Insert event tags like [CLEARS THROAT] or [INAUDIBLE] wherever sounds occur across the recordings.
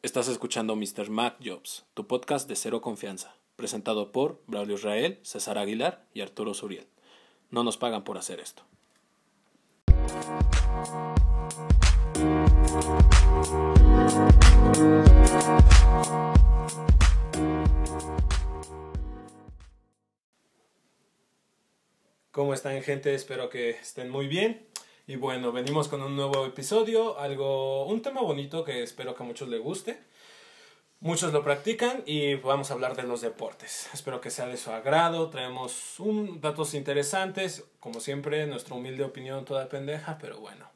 Estás escuchando Mr. Mac Jobs, tu podcast de cero confianza, presentado por Braulio Israel, César Aguilar y Arturo Suriel. No nos pagan por hacer esto. ¿Cómo están gente? Espero que estén muy bien. Y bueno, venimos con un nuevo episodio, algo, un tema bonito que espero que a muchos les guste. Muchos lo practican y vamos a hablar de los deportes. Espero que sea de su agrado. Traemos un, datos interesantes, como siempre, nuestra humilde opinión toda pendeja, pero bueno.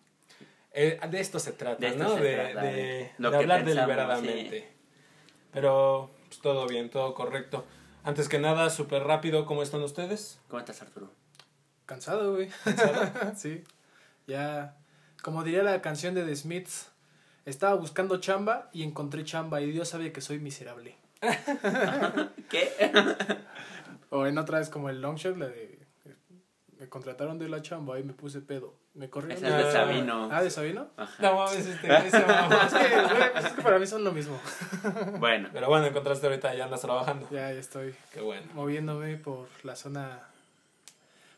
Eh, de esto se trata, De esto ¿no? se de, trata, de- de de lo que hablar pensamos, deliberadamente. Pero pues, todo bien, todo correcto. Antes que nada, súper rápido, ¿cómo están ustedes? ¿Cómo estás, Arturo? Cansado, güey. [LAUGHS] sí. Ya, como diría la canción de The Smiths, estaba buscando chamba y encontré chamba y Dios sabe que soy miserable. [LAUGHS] ¿Qué? O en otra vez como el long shot, la de me contrataron de la chamba y me puse pedo. Me corrieron. Ese es de Ah. Sabino. Ah, ¿de Sabino? Ajá. No mames, este. [LAUGHS] Es que, pues es que para mí son lo mismo. [LAUGHS] Bueno, Pero bueno, encontraste ahorita, ya andas trabajando. Ya, ya estoy Qué bueno. moviéndome por la zona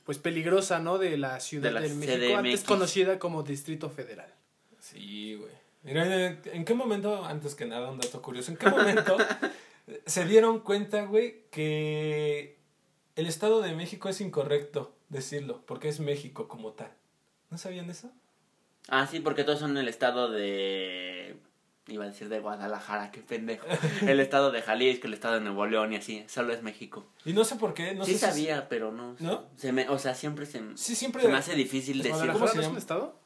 pues peligrosa, ¿no? De la Ciudad De la México, CDMX. antes conocida como Distrito Federal. Sí, güey. Mira, ¿en qué momento, antes que nada, un dato curioso, ¿en qué momento [LAUGHS] se dieron cuenta, güey, que el Estado de México es incorrecto decirlo, porque es México como tal? ¿No sabían eso? ah, sí, porque todos son en el estado de. Iba a decir de Guadalajara, qué pendejo. [LAUGHS] El estado de Jalisco, el estado de Nuevo León y así. Solo es México. Y no sé por qué, no sí sé si- sabía, pero no. ¿No? Se me, o sea, siempre se, Sí, siempre... se me hace difícil decir. ¿cómo ¿Guadalajara se no es llama? un estado?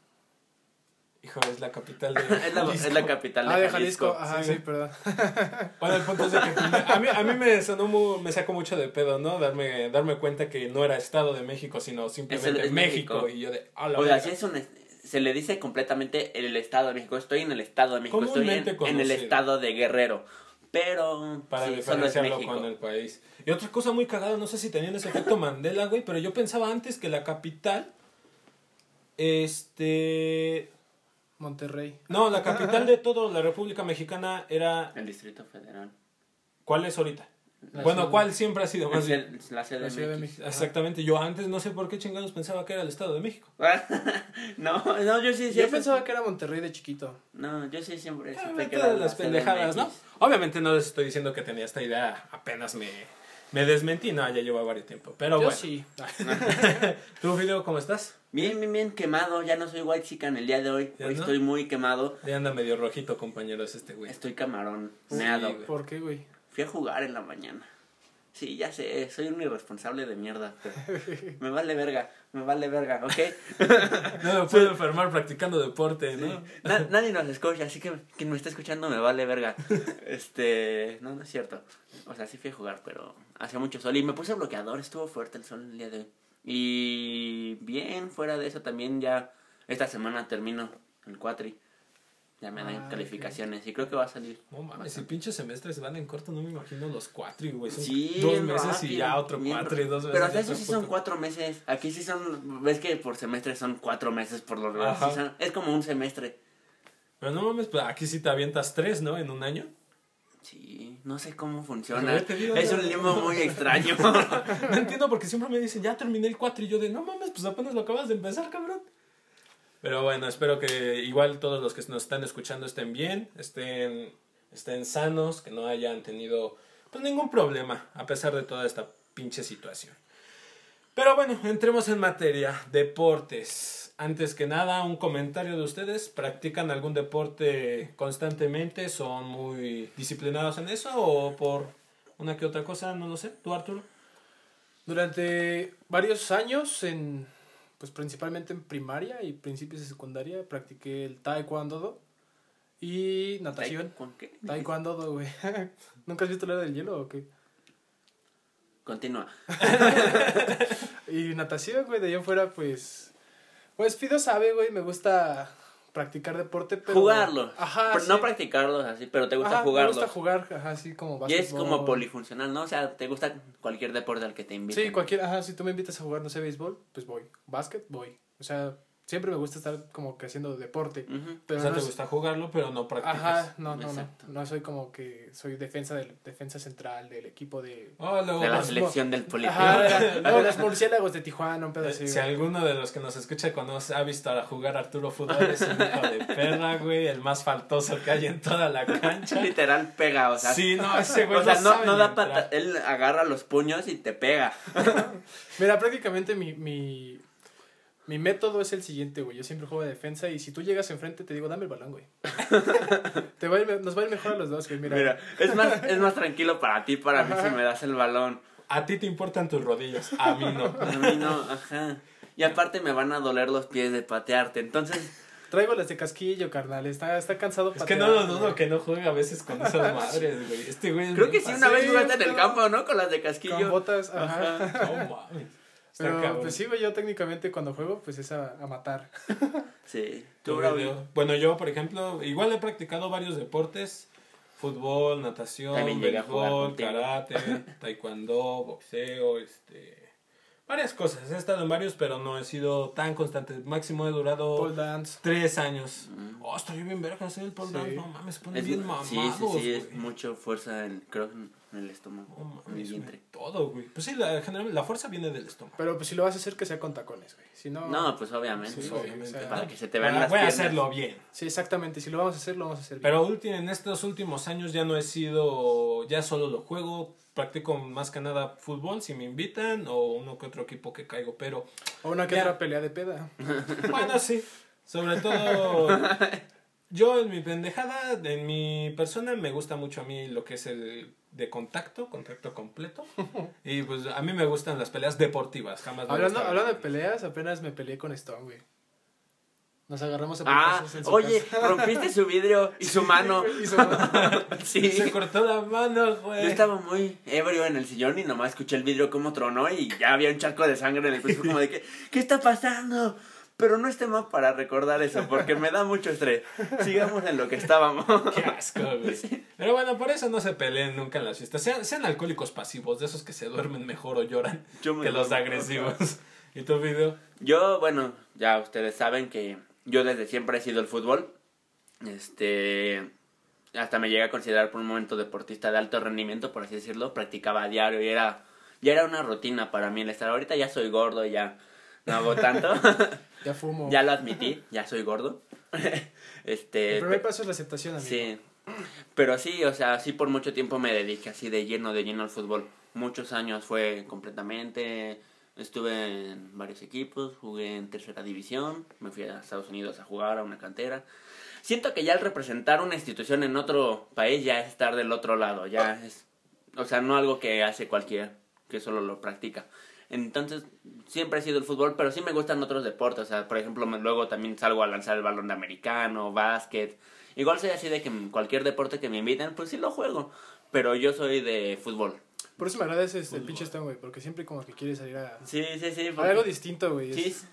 Hijo, es la capital de [LAUGHS] es, la, es la capital de Ah, de Jalisco. Jalisco. Ajá, Sí, sí, sí. perdón. [LAUGHS] Bueno, el punto es de que a mí, a mí me sonó muy, me sacó mucho de pedo, ¿no? Darme, darme cuenta que no era Estado de México, sino simplemente Es el- es México. México. Y yo de, a la O sea, sí es un, se le dice completamente el estado de México. Estoy en el estado de México. Estoy en, en el estado de Guerrero. Pero Para sí, solo es México. con el país. Y otra cosa muy cagada, no sé si tenían ese efecto Mandela, güey, pero yo pensaba antes que la capital, este... Monterrey. No, la capital de toda la República Mexicana era... El Distrito Federal. ¿Cuál es ahorita? La bueno, ciudad- ¿cuál siempre ha sido más bien? la Ciudad de México. México. Exactamente, yo antes no sé por qué chingados pensaba que era el Estado de México. [LAUGHS] no, no, yo sí Yo siempre. pensaba que era Monterrey de chiquito. No, yo sí siempre supe Obviamente que era de las la pendejadas, ¿no? Obviamente no les estoy diciendo que tenía esta idea, apenas me, me desmentí, no, ya lleva varios tiempo. Pero Yo bueno, sí. [LAUGHS] ¿tú, video, cómo estás? Bien, bien, bien quemado. Ya no soy white chican el día de hoy. ¿Ya Hoy no? estoy muy quemado. Ya anda medio rojito, compañeros, este güey. Estoy camarón. Sí. ¿Por qué, güey? Fui a jugar en la mañana. Sí, ya sé, soy un irresponsable de mierda. pero [LAUGHS] me vale verga, me vale verga, ¿ok? [LAUGHS] No me puedo enfermar practicando deporte, ¿no? Sí. Na- [LAUGHS] nadie nos escucha, así que quien me está escuchando me vale verga. Este, no, no es cierto. O sea, sí fui a jugar, pero hacía mucho sol y me puse bloqueador, estuvo fuerte el sol el día de hoy. Y bien, fuera de eso también ya esta semana termino el cuatri. Ya me dan Ah, calificaciones y creo que va a salir. No mames, si pinches semestres van en corto, no me imagino los cuatro, güey. Son Sí, dos meses y ya otro cuatro y dos meses. Pero hasta eso sí son cuatro meses. Aquí sí son, ves que por semestre son cuatro meses por lo menos. Sí es como un semestre. Pero no mames, pues aquí sí te avientas tres, ¿no? En un año. Sí, no sé cómo funciona. es un limbo muy extraño. [LAUGHS] No entiendo porque siempre me dicen, ya terminé el 4 y yo de, no mames, pues apenas lo acabas de empezar, cabrón. Pero bueno, espero que igual todos los que nos están escuchando estén bien, estén, estén sanos, que no hayan tenido pues ningún problema a pesar de toda esta pinche situación. Pero bueno, entremos en materia, deportes. Antes que nada, un comentario de ustedes. ¿Practican algún deporte constantemente? ¿Son muy disciplinados en eso? ¿O por una que otra cosa? No lo sé. ¿Tú, Arturo? Durante varios años, en, pues principalmente en primaria y principios de secundaria, practiqué el taekwondo y natación. ¿Con qué? Taekwondo, güey. [LAUGHS] ¿Nunca has visto la era del hielo o qué? Continúa. [LAUGHS] Y natación, güey, de allá afuera, pues... Pues Fido sabe, güey, me gusta practicar deporte, pero... Jugarlo. Ajá, Pero sí. No practicarlos así, pero te gusta Ajá, jugarlo. Me gusta jugar, ajá, así como y es como polifuncional, ¿no? O sea, te gusta cualquier deporte al que te inviten. Sí, cualquier, ajá, si tú me invitas a jugar, no sé, béisbol, pues voy. Básquet, voy. O sea, siempre me gusta estar como que haciendo deporte. Pero o sea, no te es- gusta jugarlo, pero no practicas. Ajá, no, no, no. Exacto. No soy como que soy defensa del defensa central del equipo de. Oh, luego, De la selección del político. Ajá, de, la- [LAUGHS] no, los murciélagos de Tijuana, un pedo eh, así. si alguno de los que nos escucha conoce, ha visto a jugar Arturo Fútbol, es un hijo de perra, güey, el más faltoso que hay en toda la cancha. [LAUGHS] Literal pega, o sea. Sí, no, ese güey o sea, no, no da pata. Él agarra los puños y te pega. [LAUGHS] Mira, prácticamente mi, mi, mi método es el siguiente, güey. Yo siempre juego de defensa y si tú llegas enfrente te digo, dame el balón, güey. [LAUGHS] te va a ir nos va a ir mejor a los dos, güey. Mira, Mira, es más, es más tranquilo para ti, para mí, si me das el balón. A ti te importan tus rodillas, a mí no. [LAUGHS] A mí no, ajá. Y aparte me van a doler los pies de patearte. Entonces, traigo las de casquillo, carnal. Está, está cansado Es que patear, no lo dudo que no juegue a veces con esas madres, güey. Este güey es creo que sí, una vez jugaste en el campo, ¿no? Con las de Con casquillo. botas, ajá. No mames. Pero cabrón. pues sí, güey, yo técnicamente cuando juego, pues es a, a matar. [LAUGHS] Sí. Tú, Braulio. Bueno, yo, por ejemplo, igual he practicado varios deportes. Fútbol, natación, béisbol, karate, [LAUGHS] taekwondo, boxeo, este... Varias cosas. He estado en varios, pero no he sido tan constante. Máximo he durado Pole dance. tres años. Mm. Oh, estoy bien verga hacer el pole Sí. dance. No mames, se ponen Es- bien mamados, sí, sí, sí, es mucho fuerza en, creo, en el estómago, No en el vientre. todo, güey. Pues sí, la, en general, la fuerza viene del estómago. Pero pues si lo vas a hacer, que sea con tacones, güey. Si no. No, pues obviamente. Sí, Sí, güey, o sea, para que se te vean Voy a- las Voy a hacerlo bien. Sí, exactamente. Si lo vamos a hacer, lo vamos a hacer. bien. Pero ulti- en estos últimos años ya no he sido, ya solo lo juego, practico más que nada fútbol si me invitan o uno que otro equipo que caigo, pero O una que Ya. otra pelea de peda. [LAUGHS] bueno, sí, sobre todo yo en mi pendejada, en mi persona me gusta mucho a mí lo que es el de contacto, contacto completo [LAUGHS] y pues a mí me gustan las peleas deportivas, jamás Hablando, hablando de peleas, apenas me peleé con Stone, güey. Nos agarramos a Ah, en su oye, casa. rompiste su vidrio y su [LAUGHS] mano. Y su mano. [LAUGHS] Sí. se cortó la mano, güey. Yo estaba muy ebrio en el sillón y nomás escuché el vidrio como tronó y ya había un charco de sangre en el piso como de que, ¿qué está pasando? Pero no es tema para recordar eso porque me da mucho estrés. Sigamos en lo que estábamos. [LAUGHS] Qué asco, güey. Pero bueno, por eso no se peleen nunca en las fiestas. Sean, sean alcohólicos pasivos, de esos que se duermen mejor o lloran Yo me que los agresivos. ¿Y tu video? Yo, bueno, ya ustedes saben que yo desde siempre he sido el fútbol. Este. Hasta me llegué a considerar por un momento deportista de alto rendimiento, por así decirlo. Practicaba a diario y era. Ya era una rutina para mí el estar. Ahorita ya soy gordo, ya no hago tanto. [LAUGHS] Ya fumo. ya lo admití, ya soy gordo. [LAUGHS] este. El primer paso es la aceptación, amigo. Sí. Pero sí, o sea, sí por mucho tiempo me dediqué así de lleno, de lleno al fútbol. Muchos años fue completamente. Estuve en varios equipos, jugué en tercera división, me fui a Estados Unidos a jugar a una cantera. Siento que ya al representar una institución en otro país ya es estar del otro lado, ya es, o sea, no algo que hace cualquiera, que solo lo practica. Entonces, siempre ha sido el fútbol, pero sí me gustan otros deportes, o sea, por ejemplo, luego también salgo a lanzar el balón de americano, básquet. Igual soy así de que cualquier deporte que me inviten, pues sí lo juego, pero yo soy de fútbol. Por eso me agradece este, el pinche Stone, güey. Porque siempre como que quiere salir a... Sí, sí, sí. a algo distinto, güey. Sí, Es-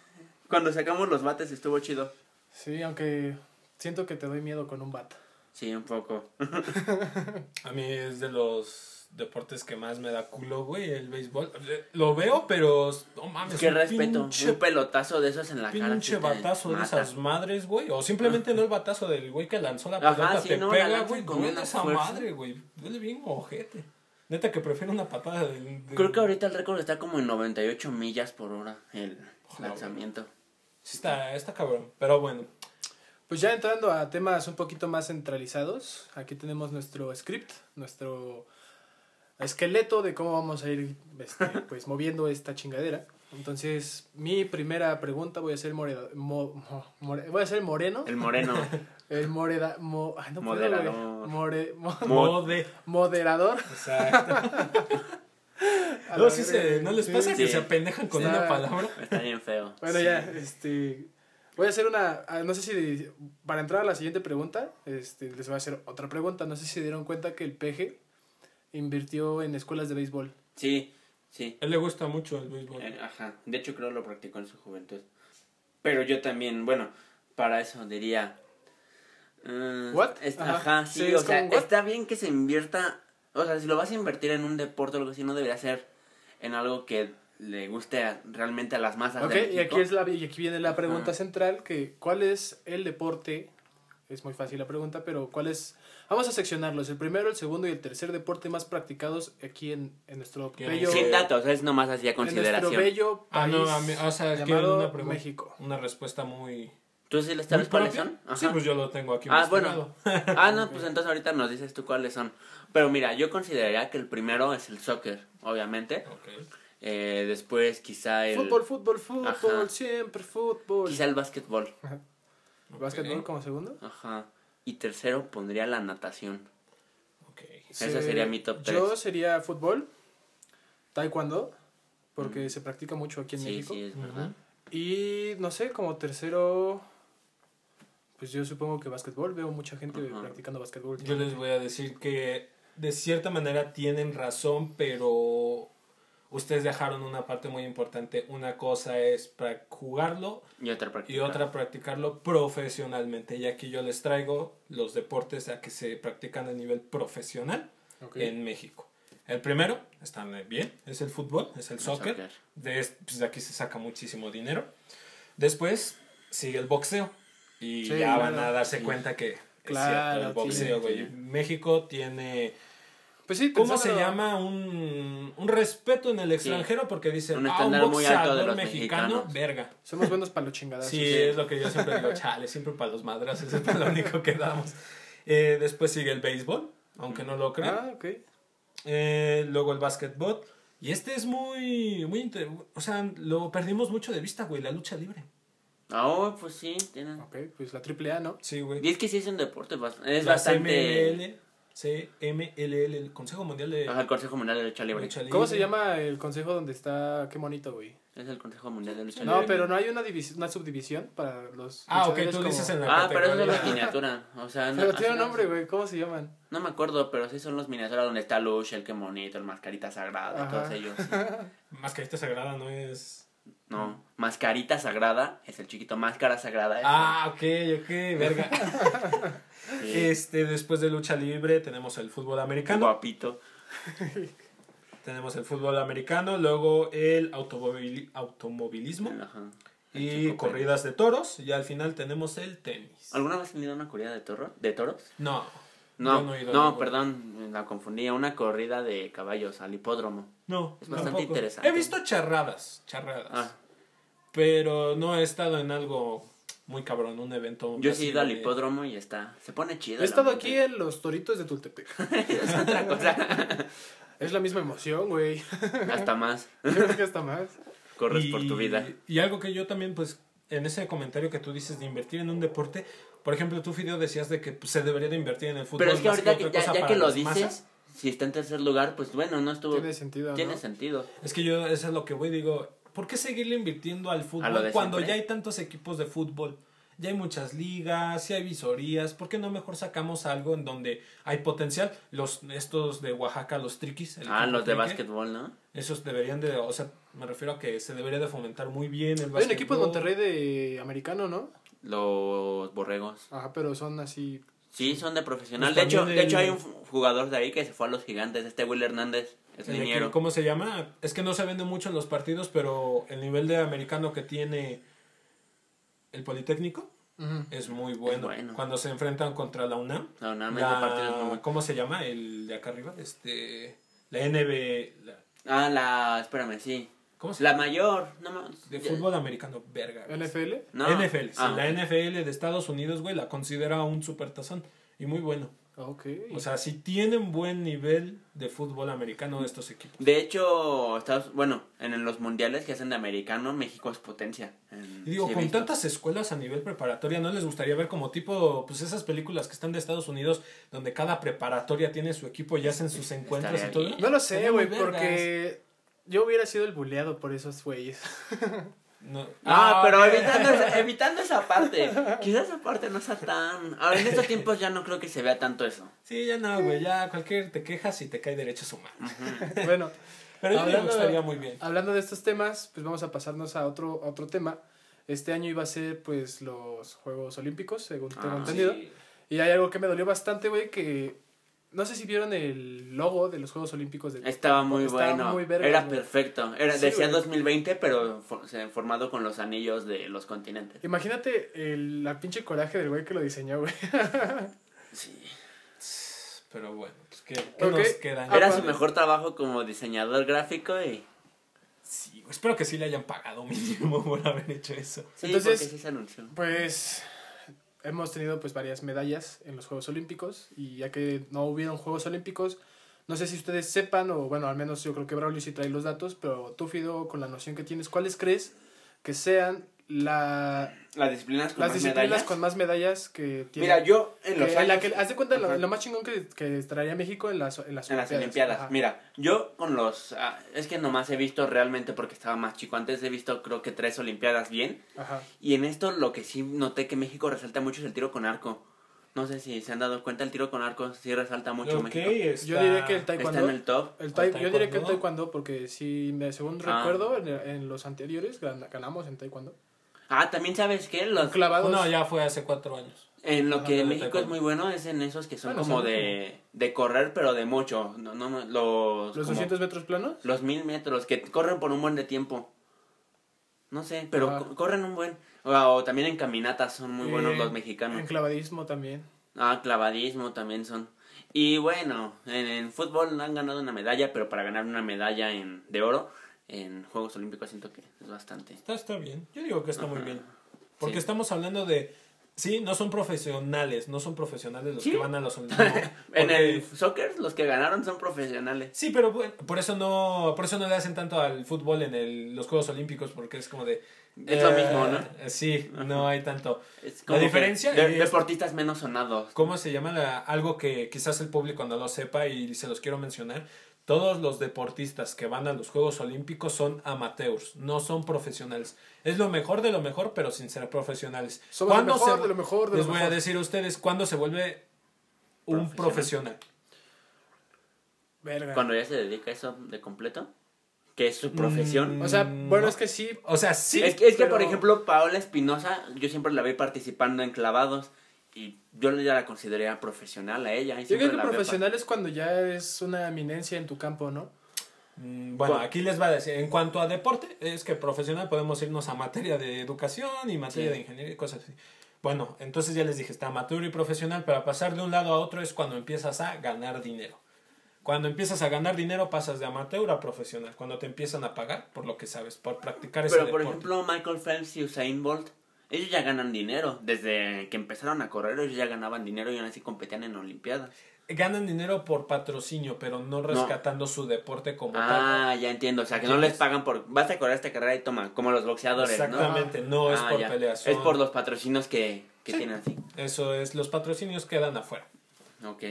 cuando sacamos los bates estuvo chido. Sí, aunque siento que te doy miedo con un bat. Sí, un poco. [LAUGHS] A mí es de los deportes que más me da culo, güey, el béisbol. Lo veo, pero no mames. Qué un respeto. pinche- Un pelotazo de esos en la cara. Pinche batazo de mata. esas madres, güey. O simplemente no el batazo del güey que lanzó la Ajá, pelota. sí, te no, pega, güey. con Duele esa fuerza. madre, güey. Duele bien ojete. Neta que prefiero una patada de, de- Creo que ahorita el récord está como en 98 millas por hora el lanzamiento. Sí está, está cabrón. Pero bueno. Pues ya entrando a temas un poquito más centralizados, aquí tenemos nuestro script, nuestro esqueleto de cómo vamos a ir este, [LAUGHS] pues moviendo esta chingadera. Entonces, mi primera pregunta voy a ser moreda, mo- mo- more- voy a ser moreno, El moreno. [LAUGHS] el moreda, mo- ay, no puedo. Moderador. More- mo- Mo- Mode. moderador. Exacto. [LAUGHS] No, sí se, ¿no les sí. pasa que Sí. se apendejan con una palabra? Está bien feo. Bueno, Sí. ya, este. Voy a hacer una. ah, No sé si. Para entrar a la siguiente pregunta, este, les voy a hacer otra pregunta. No sé si se dieron cuenta que el PG invirtió en escuelas de béisbol. Sí, sí. A él le gusta mucho el béisbol. Eh, Ajá. De hecho, creo lo practicó en su juventud. Pero yo también, bueno, para eso diría. eh, What? es- Ajá. ajá, sí, Sí, o sea, como, está bien que se invierta. O sea, si lo vas a invertir en un deporte o algo así, no debería ser en algo que le guste a- realmente a las masas Ok, de y aquí, es la, y aquí viene la pregunta Ajá. central, que ¿cuál es el deporte? Es muy fácil la pregunta, pero ¿cuál es? Vamos a seccionarlos, el primero, el segundo y el tercer deporte más practicados aquí en, en nuestro ¿Qué? bello, Sin datos, es nomás así a en nuestro consideración. bello Ah, país no, a mí, o sea, es que una México. una respuesta muy... ¿Tú sí les sabes cuáles son? Sí, pues yo lo tengo aquí Ah, bueno. [LAUGHS] Ah, no, pues entonces ahorita nos dices tú cuáles son. Pero mira, yo consideraría que el primero es el soccer, obviamente. Ok. Eh, después quizá el... Fútbol, fútbol, fútbol, Ajá. siempre fútbol. Quizá el básquetbol. ¿Básquetbol Ok. como segundo? Ajá. Y tercero pondría la natación. Ok. Ese sería mi top Yo tres. sería fútbol, taekwondo, porque se practica mucho aquí en Sí, México. sí, es verdad. Y no sé, como tercero, pues yo supongo que básquetbol. Veo mucha gente practicando básquetbol. Yo les voy a decir que de cierta manera tienen razón, pero ustedes dejaron una parte muy importante. Una cosa es para jugarlo Y otra y otra practicarlo profesionalmente. Y aquí yo les traigo los deportes a que se practican a nivel profesional Ok. en México. El primero, están bien, es el fútbol, es el El soccer. soccer. De, es- pues, de aquí se saca muchísimo dinero. Después sigue el boxeo. Y Sí, ya van a darse Sí. cuenta que Claro, es cierto el boxeo, sí, güey. sí. México tiene... Pues sí, ¿Cómo se llama? Un, un respeto en el extranjero porque dicen, Un ah, un estándar muy alto de boxeador los mexicano, mexicanos". verga. Somos buenos para los chingadas. Sí, es lo que yo siempre digo, [LAUGHS] chale, siempre para los madras, eso es para lo único que damos. Eh, después sigue el béisbol, aunque no lo crean. Ah, ok. Eh, luego el básquetbol. Y este es muy, muy, inter- o sea, lo perdimos mucho de vista, güey, la lucha libre. Ah, oh, pues sí, tienen. Ok, pues la triple A, ¿no? Sí, güey. Y es que sí es un deporte, es La bastante... CMLL, CMLL, el Consejo Mundial de Ajá, el Consejo Mundial de Lucha Libre. Lucha Libre. ¿Cómo se llama el consejo donde está? Qué bonito, güey. Es el Consejo Mundial de Lucha No, Libre. pero no hay una, una subdivisión para los. Ah, ok, tú como- dices en la Ah, pero eso es la miniatura. O sea, [LAUGHS] no, Pero tiene un no- nombre, güey. ¿Cómo se llaman? No me acuerdo, pero sí son los miniaturas donde está Lucha, el que monito, el mascarita sagrada, y Ajá. todos ellos. [LAUGHS] Mascarita Sagrada no es... No, mascarita sagrada es el chiquito, máscara sagrada. es- Ah, ok, ok, verga. [LAUGHS] sí, Este, después de lucha libre tenemos el fútbol americano. guapito. Tenemos el fútbol americano, luego el automobili- automovilismo Ajá. y El corridas de toros. Y al final tenemos el tenis. ¿Alguna vez has tenido una corrida de, toro, de toros? No. No, no, perdón, la confundía. Una corrida de caballos al hipódromo. No, Es bastante tampoco. interesante. He visto charradas, charradas. Ah, Pero no he estado en algo muy cabrón, un evento. yo sí he ido al hipódromo y está. Se pone chido. He estado ambiente. aquí en los toritos de Tultepec. [LAUGHS] es otra cosa. [LAUGHS] Es la misma emoción, güey. Hasta más. Yo creo que hasta más. Corres y, por tu vida. Y algo que yo también, pues, en ese comentario que tú dices de invertir en un deporte, por ejemplo, tú, Fideo, decías de que pues, se debería de invertir en el fútbol. Pero es que más ahorita otra que, ya, cosa ya para que lo dices, masas. si está en tercer lugar, pues bueno, no estuvo. Tiene sentido, ¿no? Tiene sentido. Es que yo, eso es lo que voy, digo, ¿por qué seguirle invirtiendo al fútbol cuando siempre. ya hay tantos equipos de fútbol? Ya hay muchas ligas, ya hay visorías, ¿por qué no mejor sacamos algo en donde hay potencial? Los, estos de Oaxaca, los triquis. el Ah, los de trique, básquetbol, ¿no? Esos deberían de, o sea, me refiero a que se debería de fomentar muy bien el Hay un equipo básquetbol. Monterrey de americano, ¿no? Los borregos. Ajá, pero son así. Sí, son de profesional. Pues de hecho, de hecho hay un jugador de ahí que se fue a los gigantes, este Will Hernández, es El ¿Cómo se llama? Es que no se vende mucho en los partidos, pero el nivel de americano que tiene el Politécnico es muy bueno. bueno. Cuando se enfrentan contra la UNAM. La- ¿Cómo se llama? El de acá arriba. Este, la NB. la- Ah, la, espérame, sí. ¿Cómo se La llama? mayor, no más. De fútbol americano, verga. güey. NFL. No. NFL. sí, Ah, la ok. NFL de Estados Unidos, güey, la considera un supertazón. Y muy bueno. Ok. O sea, si tienen buen nivel de fútbol americano estos equipos. De hecho, Estados, bueno, en los mundiales que hacen de americano, México es potencia. En- Y digo, con tantas escuelas a nivel preparatoria, ¿no les gustaría ver como tipo, pues esas películas que están de Estados Unidos, donde cada preparatoria tiene su equipo y hacen sus encuentros y todo? no lo sé, güey, porque yo hubiera sido el buleado por esos güeyes. [LAUGHS] No. Ah, pero evitando, esa, [LAUGHS] evitando esa parte. Quizás esa parte no sea tan... Ahora, en estos tiempos ya no creo que se vea tanto eso. Sí, ya no, güey, ya cualquier te quejas y te cae derechos [LAUGHS] humanos. bueno, Pero a mí me Hablando- gustaría muy bien. hablando de estos temas, pues vamos a pasarnos a otro, a otro tema. Este año iba a ser, pues, los Juegos Olímpicos, según tengo Ah, entendido. Sí. Y hay algo que me dolió bastante, güey, que no sé si vieron el logo de los Juegos Olímpicos de Estaba muy Estaba bueno. muy verga, Era güey. perfecto. Era, Sí, decía güey. 2020, pero for- o sea, formado con los anillos de los continentes. Imagínate el, la pinche coraje del güey que lo diseñó, güey. [LAUGHS] Sí. Pero bueno, pues ¿qué, nos queda? Ah, Era su mejor trabajo como diseñador gráfico y... Sí, güey, espero que sí le hayan pagado mínimo [LAUGHS] por haber hecho eso. Sí, Entonces- porque sí se anunció. Pues hemos tenido pues varias medallas en los Juegos Olímpicos y ya que no hubieron Juegos Olímpicos, no sé si ustedes sepan o bueno, al menos yo creo que Braulio sí trae los datos, pero tú Fido con la noción que tienes, ¿cuáles crees que sean la, Las disciplinas con las más disciplinas medallas. con más medallas que tienen? Mira, yo en los que, en la años- que, haz de cuenta lo, lo más chingón que, que traería México en las, en las En las Olimpiadas. Olimpiadas. Ajá. Mira, yo con los... ah, es que nomás he visto realmente porque estaba más chico. Antes he visto creo que tres Olimpiadas bien. Ajá. Y en esto lo que sí noté que México resalta mucho es el tiro con arco. No sé si se han dado cuenta, el tiro con arco sí resalta mucho Ok, México. está... Yo diría que el Está taekwondo... en el top. El ¿El yo diría que el taekwondo? porque si me, según Ah. recuerdo en, en los anteriores gan- ganamos en taekwondo. Ah, también sabes qué, los, Clavados. No, ya fue hace cuatro años. en lo que México es muy bueno es en esos que son Bueno, como de, de correr pero de mucho. No, no, no, los Los como 200 metros planos. los mil metros que corren por un buen de tiempo. No sé, pero corren un buen. O, o también en caminatas son muy buenos Eh, los mexicanos. En clavadismo también. Ah, clavadismo también son. Y bueno, en, en fútbol han ganado una medalla, pero para ganar una medalla en, de oro en Juegos Olímpicos siento que es bastante. Está, está bien. Yo digo que está muy Ajá. bien. Porque Sí. estamos hablando de... Sí, no son profesionales, no son profesionales los Sí. que van a los [LAUGHS] Olímpicos. En el soccer los que ganaron son profesionales. Sí, pero bueno, por eso no, por eso no le hacen tanto al fútbol en el, los Juegos Olímpicos, porque es como de... Es lo eh, mismo, ¿no? eh, Sí, no hay tanto. Es La que diferencia de- es- deportistas menos sonados. ¿Cómo se llama? La- algo que quizás el público no lo sepa y se los quiero mencionar. Todos los deportistas que van a los Juegos Olímpicos son amateurs, no son profesionales. Es lo mejor de lo mejor, pero sin ser profesionales. Somos lo ¿Cuándo mejor se- de lo mejor de Les lo voy a decir a ustedes cuándo se vuelve un Profesional. profesional. Verga. Cuando ya se dedica a eso de completo, que es su profesión. Mm, O sea, bueno, no. es que sí. O sea, sí. es, que, es que, por ejemplo, Paola Espinosa, yo siempre la veo participando en clavados y yo ya la consideraría profesional a ella. y Yo creo que profesional es cuando ya es una eminencia en tu campo, ¿no? Mm, Bueno, aquí les va a decir, en cuanto a deporte, es que profesional podemos irnos a materia de educación y materia Sí. de ingeniería y cosas así. Bueno, entonces ya les dije, está amateur y profesional, para pasar de un lado a otro es cuando empiezas a ganar dinero. Cuando empiezas a ganar dinero pasas de amateur a profesional, cuando te empiezan a pagar por lo que sabes, por practicar ese Pero por deporte. ejemplo, Michael Phelps y Usain Bolt, ellos ya ganan dinero. Desde que empezaron a correr, ellos ya ganaban dinero y aún así competían en Olimpiadas. Ganan dinero por patrocinio, pero no rescatando su deporte como tal. Ah, ya entiendo. O sea, que no les pagan por. Vas a correr esta carrera y toma, como los boxeadores. Exactamente, no, es Ah, por ya. peleas. Es por los patrocinios que, que Sí. tienen así. Eso es, los patrocinios quedan afuera. Ok.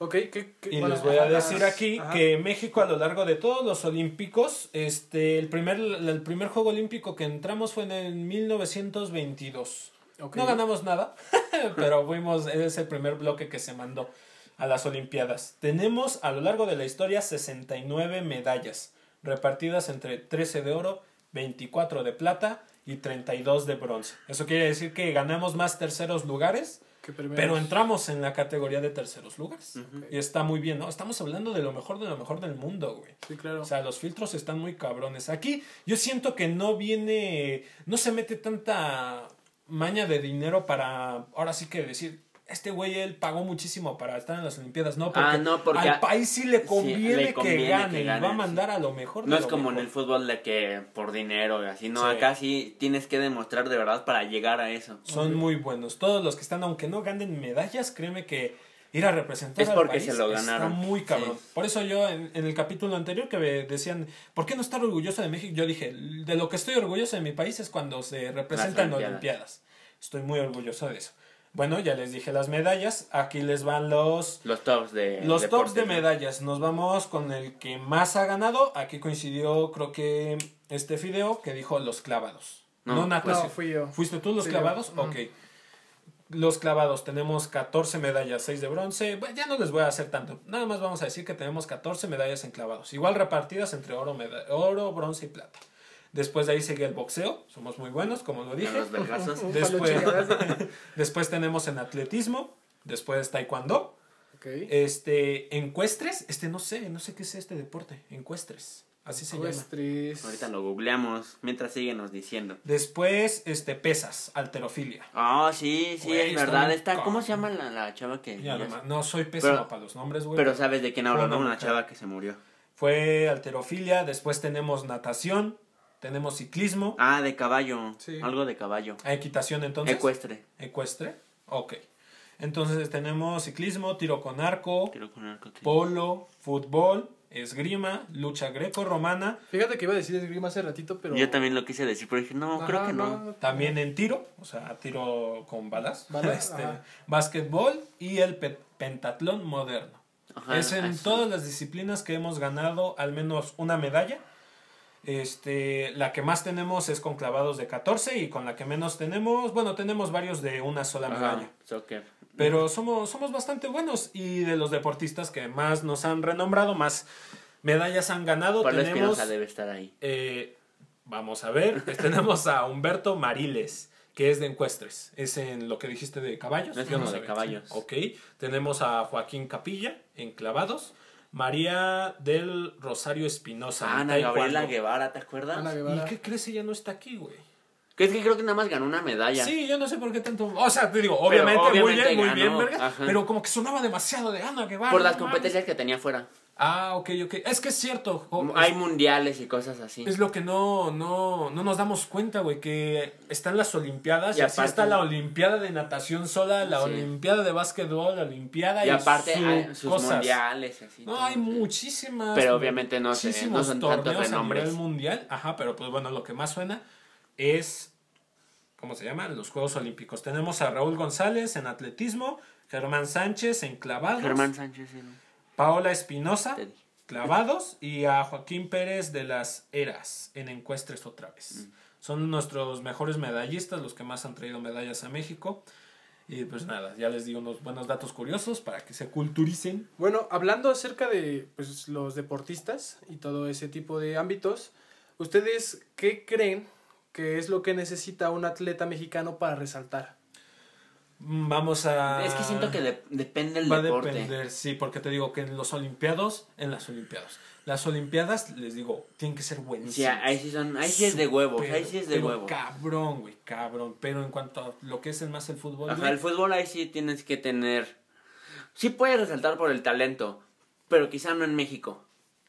Ok, ¿qué, qué- Y bueno, les voy a decir las- aquí ajá. que México a lo largo de todos los olímpicos, este, el primer, el primer juego olímpico que entramos fue en el 1922. Ok. No ganamos nada, [LAUGHS] pero fuimos, es el primer bloque que se mandó a las olimpiadas. Tenemos a lo largo de la historia 69 medallas, repartidas entre 13 de oro, 24 de plata y 32 de bronce. Eso quiere decir que ganamos más terceros lugares. Pero entramos en la categoría de terceros lugares. Y está muy bien, ¿no? Estamos hablando de lo mejor de lo mejor del mundo, güey. Sí, claro. O sea, los filtros están muy cabrones. Aquí yo siento que no viene, no se mete tanta maña de dinero para, ahora sí que decir, este güey él pagó muchísimo para estar en las Olimpiadas. No, porque, Ah, no, porque al a- país sí le sí, conviene, le conviene que que gane y va a sí. mandar a lo mejor. No es como en el fútbol de que por dinero y así, no, Sí. acá sí tienes que demostrar de verdad para llegar a eso. Son muy buenos. Todos los que están, aunque no ganen medallas, créeme que ir a representar Es al porque país se lo está ganaron. muy cabrón. Por eso yo en, en el capítulo anterior que me decían, ¿por qué no estar orgulloso de México? Yo dije, de lo que estoy orgulloso de mi país es cuando se representan en Olimpiadas. Olimpiadas. Estoy muy orgulloso de eso. Bueno, ya les dije las medallas. Aquí les van los Los tops de. los tops de ¿no? medallas. Nos vamos con el que más ha ganado. Aquí coincidió, creo que este fideo que dijo los clavados. No, No, natación. No, fui yo. ¿Fuiste tú los Sí, clavados? yo. Ok. Los clavados, tenemos 14 medallas, 6 de bronce. Bueno, ya no les voy a hacer tanto. Nada más vamos a decir que tenemos 14 medallas en clavados. Igual repartidas entre oro, meda- oro bronce y plata. Después de ahí sigue el boxeo. Somos muy buenos, como lo dije. Los [LAUGHS] Después, [LAUGHS] después tenemos en atletismo. Después taekwondo. Este, encuestres, este no sé, no sé qué es este deporte, encuestres, así se llama. Ahorita lo googleamos mientras síguenos diciendo. Después, este, pesas, alterofilia. Ah, sí, sí, Güey, es verdad. Está, ¿Cómo se llama la, la chava que.? Ya no soy pésimo Pero- para los nombres, güey. Pero sabes de quién hablo, ¿no? una chava que se murió. Fue alterofilia, después tenemos natación, tenemos ciclismo, Ah, de caballo. Sí. Algo de caballo. equitación entonces. Ecuestre. Ecuestre. Ok. Entonces tenemos ciclismo, tiro con arco, Quiero poner que- polo, fútbol, esgrima, lucha greco-romana, Fíjate que iba a decir esgrima hace ratito, pero. Yo también lo quise decir, pero dije, no, Ajá, creo que no. también en tiro, o sea, tiro con balas, Balas, [LAUGHS] este, básquetbol y el pe- pentatlón moderno. Ajá, es en eso. todas las disciplinas que hemos ganado al menos una medalla. Este, la que más tenemos es con clavados de 14 y con la que menos tenemos, bueno, tenemos varios de una sola medalla. Soccer. Pero somos, somos bastante buenos y de los deportistas que más nos han renombrado, más medallas han ganado, Pablo tenemos... Debe estar ahí. eh, vamos a ver, tenemos a Humberto Mariles, que es de encuestres. Es en lo que dijiste de caballos. Es no de caballos. Ok. Tenemos a Joaquín Capilla, en clavados. María del Rosario Espinosa. en Ana. Gabriela Guevara, ¿te acuerdas? Ana ¿Y Guevara. qué crees? Ella no está aquí, güey. Que es que creo que nada más ganó una medalla. Sí, yo no sé por qué tanto. O sea, te digo, obviamente, muy obviamente bien, muy ganó, bien, verga. ajá. Pero como que sonaba demasiado de Ana Guevara. Por las no mames. competencias que tenía fuera. Ah, ok, ok. Es que es cierto. jo- Hay es, mundiales y cosas así. es lo que no, no, no nos damos cuenta, güey, que están las Olimpiadas y, Y así aparte- está la Olimpiada de natación sola, la Sí. Olimpiada de básquetbol, la Olimpiada y aparte su hay sus cosas. mundiales y así. No, hay muchísimas. Pero obviamente no muchísimos no son tantos torneos a renombres. nivel mundial. Ajá, pero pues bueno, lo que más suena es. ¿Cómo se llama? Los Juegos Olímpicos. Tenemos a Raúl González en atletismo, Germán Sánchez en clavados, Germán Sánchez. sí, Paola Espinosa, clavados, y a Joaquín Pérez de las Eras en encuestres otra vez. Mm. Son nuestros mejores medallistas, los que más han traído medallas a México. Y pues nada, ya les di unos buenos datos curiosos para que se culturicen. Bueno, hablando acerca de pues, los deportistas y todo ese tipo de ámbitos, ¿ustedes qué creen que es lo que necesita un atleta mexicano para resaltar? Vamos a... Es que siento que de- depende el Va a deporte. depender, sí, porque te digo que en los olimpiados, en las olimpiadas, las olimpiadas, les digo, tienen que ser buenísimas. Sí, ahí sí son, ahí sí es de huevos, ahí sí es de huevos. Cabrón, güey, cabrón. Pero en cuanto a lo que es el más el fútbol, Ajá, güey, el fútbol ahí sí tienes que tener. Sí puedes resaltar por el talento, pero quizá no en México.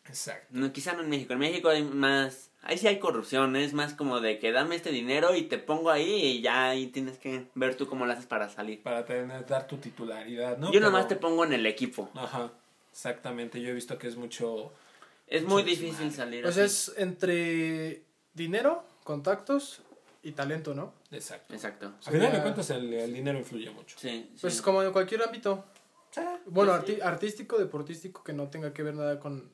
exacto. No, quizá no en México. En México hay más. Ahí sí hay corrupción, es más como de que dame este dinero y te pongo ahí y ya ahí tienes que ver tú cómo lo haces para salir. Para tener, dar tu titularidad, ¿no? Yo nomás te pongo en el equipo. Ajá, exactamente. Yo he visto que es mucho... Es muy difícil desmadre. salir así. es entre dinero, contactos y talento, ¿no? Exacto. Exacto. A final de cuentas, el, el dinero influye mucho. Sí, Pues sí. como en cualquier ámbito. Sí. Bueno, Pues sí. artístico, deportístico, que no tenga que ver nada con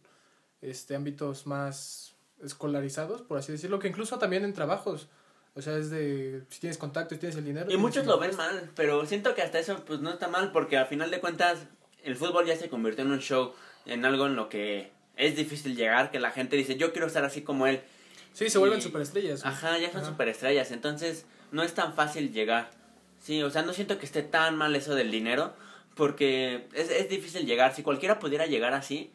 este ámbitos más escolarizados, por así decirlo, que incluso también en trabajos. O sea, es de si tienes contactos, tienes el dinero. Y muchos lo ven mal, pero siento que hasta eso pues no está mal porque al final de cuentas el fútbol ya se convirtió en un show, en algo en lo que es difícil llegar, que la gente dice yo quiero estar así como él. Sí, se vuelven Y- superestrellas. güey. Ajá, ya son Ajá. superestrellas, entonces no es tan fácil llegar. Sí, o sea, no siento que esté tan mal eso del dinero, porque es, es difícil llegar. Si cualquiera pudiera llegar así,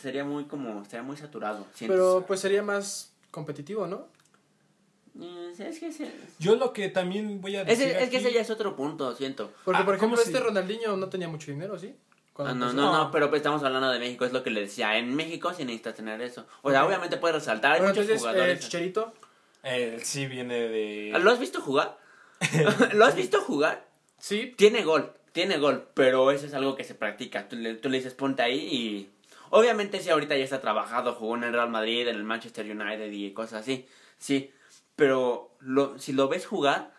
sería muy como, sería muy saturado. Pero pues sería más competitivo, ¿no? Mm, es que ese, Yo lo que también voy a decir es que ese ya es otro punto, siento. Porque, Ah, por ejemplo, ¿cómo este si- Ronaldinho no tenía mucho dinero, ¿sí? Ah, no, no, no, pero pues estamos hablando de México, es lo que le decía. En México sí necesitas tener eso. O sea, obviamente puedes resaltar, hay Bueno, muchos entonces, eh, jugadores. Chicharito, Él sí viene de... ¿Lo has visto jugar? [LAUGHS] ¿Lo has visto jugar? sí, Tiene gol, tiene gol, pero eso es algo que se practica. Tú le, tú le dices ponte ahí y... Obviamente sí, ahorita ya está trabajado, jugó en el Real Madrid, en el Manchester United y cosas así. Sí, pero lo, si lo ves jugar,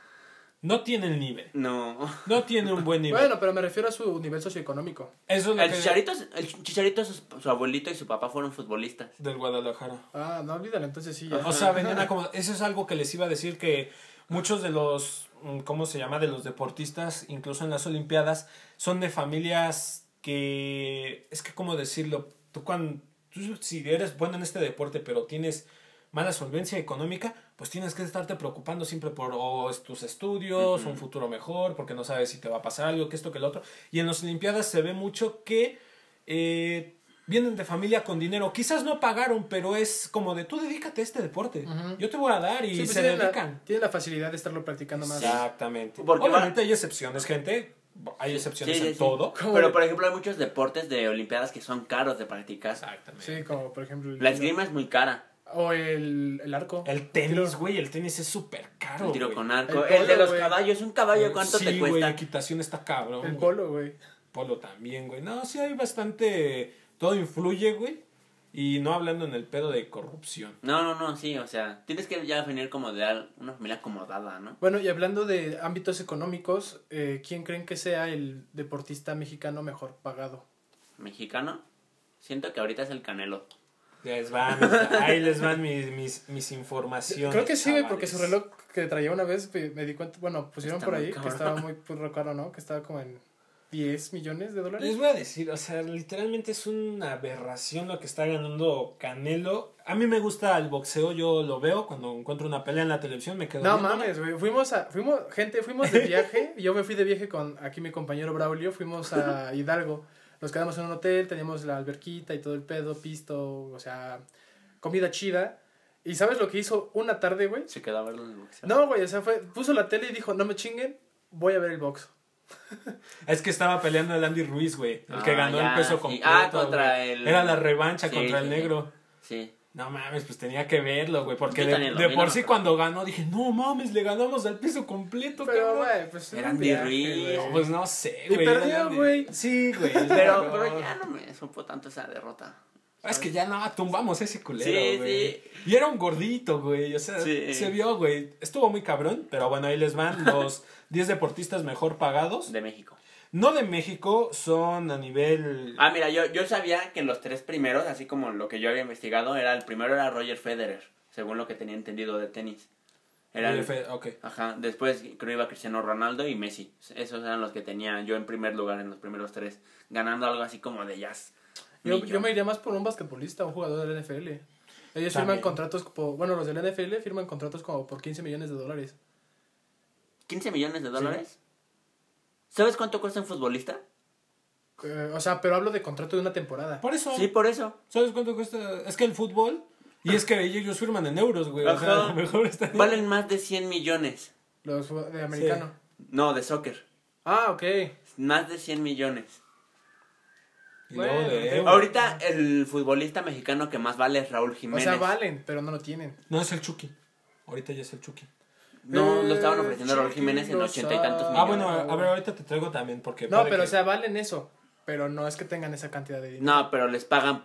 No tiene el nivel. no... No tiene un buen nivel. bueno, pero me refiero a su nivel socioeconómico. Eso es lo El que... Chicharito, el Chicharito su, su abuelito y su papá fueron futbolistas. Del Guadalajara. Ah, no olvídalo, entonces sí. ya. O sea, venían a [LAUGHS] como... Eso es algo que les iba a decir que muchos de los... mm, ¿Cómo se llama? De los deportistas, incluso en las Olimpiadas, son de familias que... Es que, ¿cómo decirlo? Tú cuando... Tú si eres bueno en este deporte, pero tienes mala solvencia económica, pues tienes que estarte preocupando siempre por o es tus estudios, un futuro mejor, porque no sabes si te va a pasar algo, que esto, que lo otro. Y en las Olimpiadas se ve mucho que eh, vienen de familia con dinero. Quizás no pagaron, pero es como de tú dedícate a este deporte. Yo te voy a dar y Sí, pues se tienen, dedican. la, tienen la facilidad de estarlo practicando más. Exactamente. Porque Obviamente hay excepciones, gente. Hay excepciones Sí, sí, en sí. todo. ¿Cómo Pero por ejemplo hay muchos deportes de olimpiadas que son caros de practicar. Exactamente. Sí, como por ejemplo el La esgrima es muy cara. O el, el arco. El tenis, güey, el tenis es súper caro. El tiro güey. con arco. El El, de los güey. caballos. Un caballo, ¿cuánto sí, te güey, cuesta? equitación está cabrón. El güey. polo, güey. Polo también, güey. No, sí hay bastante. Todo influye, güey. Y no hablando en el pedo de corrupción. No, no, no, sí, o sea, tienes que ya venir como de al- una familia acomodada, ¿no? Bueno, y hablando de ámbitos económicos, eh, ¿quién creen que sea el deportista mexicano mejor pagado? Mexicano. Siento que ahorita es el Canelo. Les van, ahí les van mis, mis, mis informaciones. Creo que sí, güey, porque su reloj que traía una vez me di cuenta, bueno, pusieron Está por muy ahí que estaba muy pues, caro, ¿no? Que estaba como en 10 millones de Les dólares. voy a decir, o sea, literalmente es una aberración lo que está ganando Canelo. A mí me gusta el boxeo, yo lo veo cuando encuentro una pelea en la televisión, me quedo No mames, güey. Fuimos a, fuimos, gente, fuimos de viaje. [LAUGHS] yo me fui de viaje con aquí mi compañero Braulio. Fuimos a Hidalgo. Nos quedamos en un hotel, teníamos la alberquita y todo el pedo, pisto, o sea, comida chida. ¿Y sabes lo que hizo una tarde, güey? Se quedó a verlo en el boxeo. No, güey, o sea, fue, puso la tele y dijo, no me chinguen, voy a ver el box. [LAUGHS] Es que estaba peleando el Andy Ruiz, güey. El que Ah, ganó ya, el peso sí. completo. Ah, contra güey. el- Era la revancha Sí, contra el negro. Sí. No mames, pues tenía que verlo, güey. Porque de, por no sí cuando ganó dije, no mames, le ganamos al peso completo, Pero, cabrón. güey, pues... Era Andy viaje, Ruiz. güey. Pues no sé, Y güey. perdió, era Andy- güey. Sí, güey. Pero, [LAUGHS] pero ya no me supo tanto esa derrota. Es que ya no, tumbamos ese culero, güey. sí. Y era un gordito, güey. O sea, Sí. se vio, güey. Estuvo muy cabrón, pero bueno, ahí les van los [LAUGHS] 10 deportistas mejor pagados. De México. No de México, son a nivel... Ah, mira, yo, yo sabía que los tres primeros, así como lo que yo había investigado, era el primero era Roger Federer, según lo que tenía entendido de tenis. Era el- F- ok. Ajá, después creo iba Cristiano Ronaldo y Messi. Esos eran los que tenía yo en primer lugar en los primeros tres, ganando algo así como de jazz. Yo, yo me iría más por un basquetbolista, un jugador del NFL. Ellos También. firman contratos, por, bueno, los del NFL firman contratos como por 15 millones de dólares. 15 millones de dólares. ¿Sabes cuánto cuesta un futbolista? Eh, o sea, pero hablo de contrato de una temporada. Por eso. Sí, por eso. ¿Sabes cuánto cuesta? Es que el fútbol... Y es que ellos firman en euros, güey. O sea, Ajá. a lo mejor está... Valen más de 100 millones. Los de americano. No, de soccer. Ah, ok. Más de 100 millones. Bueno. Ahorita el futbolista mexicano que más vale es Raúl O Jiménez. sea, valen, pero no lo tienen. No, es el Chucky. Ahorita ya es el Chucky. No, lo estaban ofreciendo a Raúl Jiménez en ochenta y tantos Ah, millones. bueno, a, ver, ahorita te traigo también porque... No, pero que- o sea, valen eso. Pero no es que tengan esa cantidad de dinero. No, pero les pagan,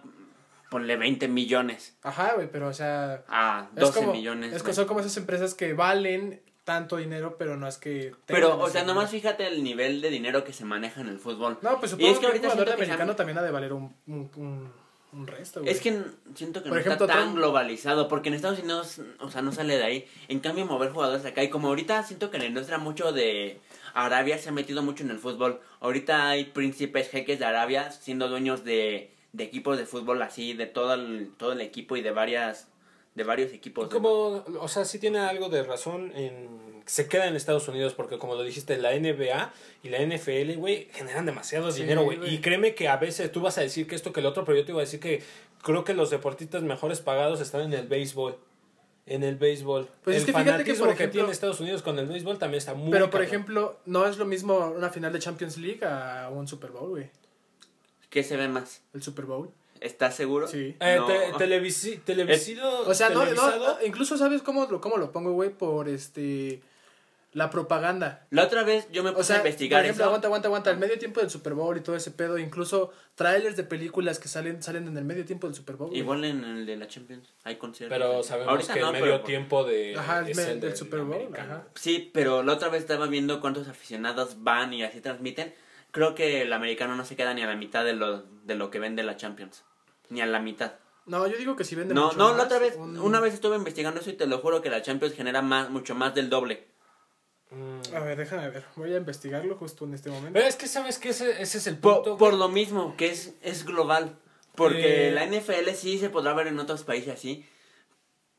ponle 20 millones Ajá, güey, pero o sea... a es 12 como- millones. Es que son como esas empresas que valen tanto dinero, pero no es que... Pero, o sea, dinero. nomás fíjate el nivel de dinero que se maneja en el fútbol. No, pues Y supongo es que que, jugador que americano han- también ha de valer un, un, un, un resto, güey. Es que siento que Por no ejemplo, está tan Trump- globalizado, porque en Estados Unidos, o sea, no sale de ahí. En cambio, mover jugadores acá, y como ahorita siento que la industria mucho de Arabia se ha metido mucho en el fútbol. Ahorita hay príncipes, jeques de Arabia siendo dueños de, de equipos de fútbol así, de todo el, todo el equipo y de varias de varios equipos. de- Como, o sea, sí tiene algo de razón en... Se queda en Estados Unidos porque como lo dijiste, la NBA y la NFL, güey, generan demasiado Sí, dinero, güey. Y créeme que a veces tú vas a decir que esto que el otro, pero yo te iba a decir que creo que los deportistas mejores pagados están en el béisbol. En el béisbol. Pues el es que fíjate que, fanatismo por que ejemplo- tiene Estados Unidos con el béisbol también está muy Pero, por ejemplo, no es lo mismo una final de Champions League a un Super Bowl, güey. ¿Qué se ve más? El Super Bowl. ¿Estás seguro? Sí. Eh, No. te- televisi- [LAUGHS] televisido, O sea, no, no, incluso sabes cómo lo, cómo lo pongo, güey, por este la propaganda. La otra vez yo me O puse sea, a investigar por ejemplo, eso. aguanta, aguanta, aguanta. El medio tiempo del Super Bowl y todo ese pedo, incluso trailers de películas que salen salen en el medio tiempo del Super Bowl. Igual en el de la Champions hay conciertos. pero sabemos Ahorita que no, el medio pero- tiempo de Ajá, el es me- el del Super Bowl, ajá. Sí, pero la otra vez estaba viendo cuántos aficionados van y así transmiten. Creo que el americano no se queda ni a la mitad de lo, de lo que vende la Champions. Ni a la mitad. No, yo digo que si vende No, mucho no, la más, otra vez, un- una vez estuve investigando eso y te lo juro que la Champions genera más, mucho más del doble. Mm. A ver, déjame ver. Voy a investigarlo justo en este momento. Pero es que sabes que ese, ese es el Por, punto. por güey. lo mismo, que es, es global. Porque Eh. la NFL sí se podrá ver en otros países así.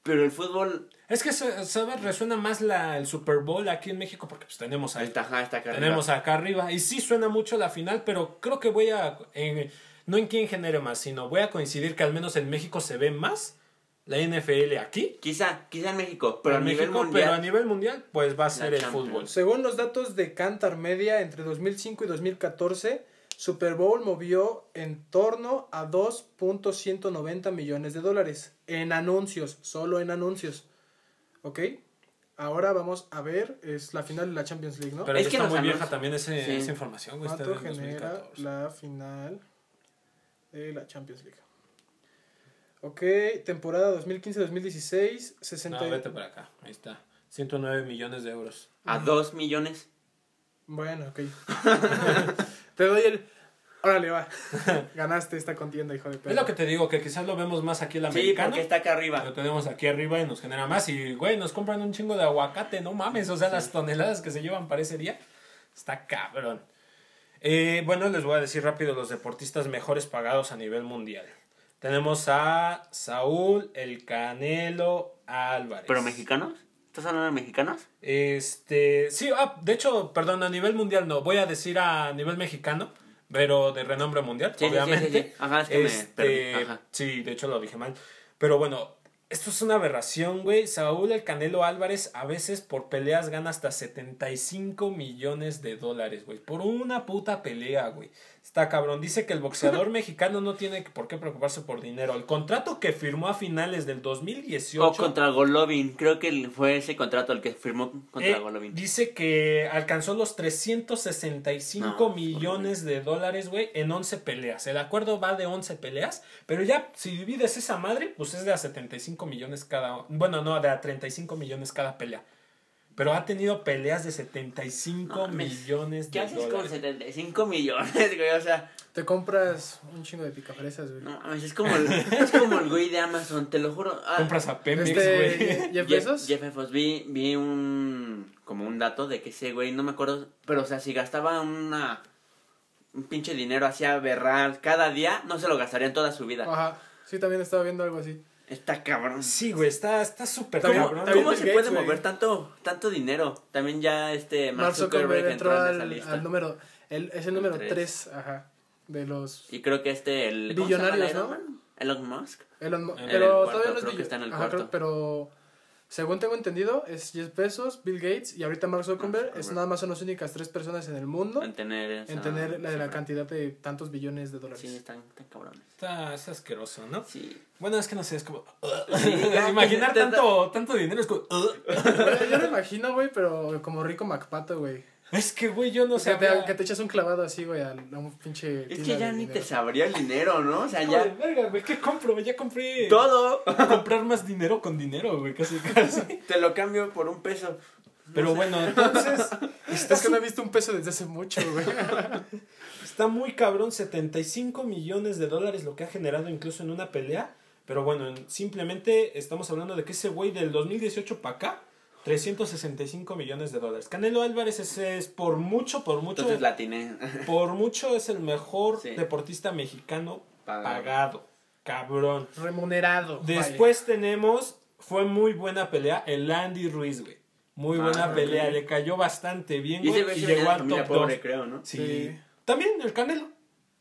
Pero el fútbol Es que, sa- ¿sabes? Resuena más la, el Super Bowl aquí en México porque pues tenemos ahí. está, está acá arriba. Tenemos acá arriba. Y sí suena mucho la final, pero creo que voy a. en- no en quién genere más, sino voy a coincidir que al menos en México se ve más la NFL aquí. Quizá, quizá en México, pero a nivel mundial. pero a nivel mundial, pues va a ser el Champions. fútbol. Según los datos de Cantar Media, entre 2005 y 2014, Super Bowl movió en torno a 2.190 millones de dólares en anuncios, solo en anuncios. ¿Ok? Ahora vamos a ver, es la final de la Champions League, ¿no? Pero Es que está muy vieja también ese- Sí. esa información, güey. ¿Cuánto genera 2014. la final de la Champions League? Ok, temporada 2015-2016, 60... No, vete para acá. Ahí está. 109 millones de euros. A 2 millones. Bueno, ok. [LAUGHS] Te doy el... Órale, va. Ganaste esta contienda, hijo de perro. Es lo que te digo, que quizás lo vemos más aquí el Sí, americano. porque está acá arriba. Lo tenemos aquí arriba y nos genera más. Y, güey, nos compran un chingo de aguacate, no mames. O sea, las toneladas que se llevan para ese día. Está cabrón. Eh, bueno, les voy a decir rápido los deportistas mejores pagados a nivel mundial. Tenemos a Saúl, el Canelo Álvarez. ¿Pero mexicanos? ¿Estás hablando de mexicanos? Este, sí, ah, de hecho, perdón, a nivel mundial no, voy a decir a nivel mexicano, pero de renombre mundial, Sí, sí, sí, obviamente. sí, sí. Ajá, es que me Este, perdí, ajá. Sí, de hecho lo dije mal. Pero bueno, esto es una aberración, güey. Saúl el Canelo Álvarez a veces por peleas gana hasta 75 millones de dólares, güey. Por una puta pelea, güey. Está cabrón. Dice que el boxeador [LAUGHS] mexicano no tiene por qué preocuparse por dinero. El contrato que firmó a finales del 2018... O contra Golovin. Creo que fue ese contrato el que firmó contra Eh, Golovin. dice que alcanzó los 365 No, millones de dólares, güey, en 11 peleas. El acuerdo va de 11 peleas, pero ya si divides esa madre, pues es de a 75 millones cada... Bueno, no, de a 35 millones cada pelea. Pero ha tenido peleas de 75 No millones ¿Qué de haces con dólares. 75 millones, güey? O sea, Te compras un chingo de picafresas, güey. no es como el, es como el güey de Amazon, te lo juro. Ah, Compras a Pemex, Este, güey. Jeff Jeff, Bezos. Jeff Bezos, vi, vi un como un dato de que ese güey, no me acuerdo, pero o sea, si gastaba una un pinche dinero hacia berrar cada día, no se lo gastaría en toda su vida. Ajá. Sí, también estaba viendo algo así. Está cabrón. Sí, güey, está está súper cabrón. ¿Cómo se Gates, puede mover tanto tanto dinero? También ya este Mark Zuckerberg entró en esa al, lista. al número... El, es el número tres. 3, ajá. De los... Y creo que este el ¿cómo se llama Billonarios, ¿no? Elon Musk. Elon Mu- En el pero cuarto, todavía no es creo que billo- está en el Ajá, cuarto. creo- pero según tengo entendido, es Jeff Bezos, Bill Gates y ahorita Mark Zuckerberg. Zuckerberg. Es nada más son las únicas tres personas en el mundo En tener esa en tener la, cantidad de tantos billones de dólares. Sí, están, están cabrones. Está, está asqueroso, ¿no? Sí. Bueno, es que no sé, es como... Sí, [LAUGHS] ya, Imaginar tanto, tanto dinero es como... Güey, Yo lo imagino, güey, pero como rico MacPato, güey. Es que, güey, yo no sé. que te echas un clavado así, güey, a, un pinche. Es que ya ni te sabría el dinero, ¿no? O sea, Ya. ya verga, güey, ¿qué compro? Ya compré. todo [LAUGHS] Comprar más dinero con dinero, güey, casi, casi. [LAUGHS] te lo cambio por un peso. Pero bueno, [LAUGHS] entonces. Está, Es que no he visto un peso desde hace mucho, güey. está muy cabrón, 75 millones de dólares lo que ha generado incluso en una pelea. Pero bueno, en- simplemente estamos hablando de que ese güey del 2018 para acá, 365 millones de dólares. Canelo Álvarez ese es por mucho, por mucho, Entonces la tiene. por mucho es el mejor Sí. deportista mexicano Pagado. pagado. Cabrón. Remunerado. vaya. Después tenemos, fue muy buena pelea, el Andy Ruiz, güey. Muy Ah, buena pelea, le cayó bastante bien, Y güey, y llegó al top 2. pobre, creo, ¿no? Sí. Sí. También el Canelo.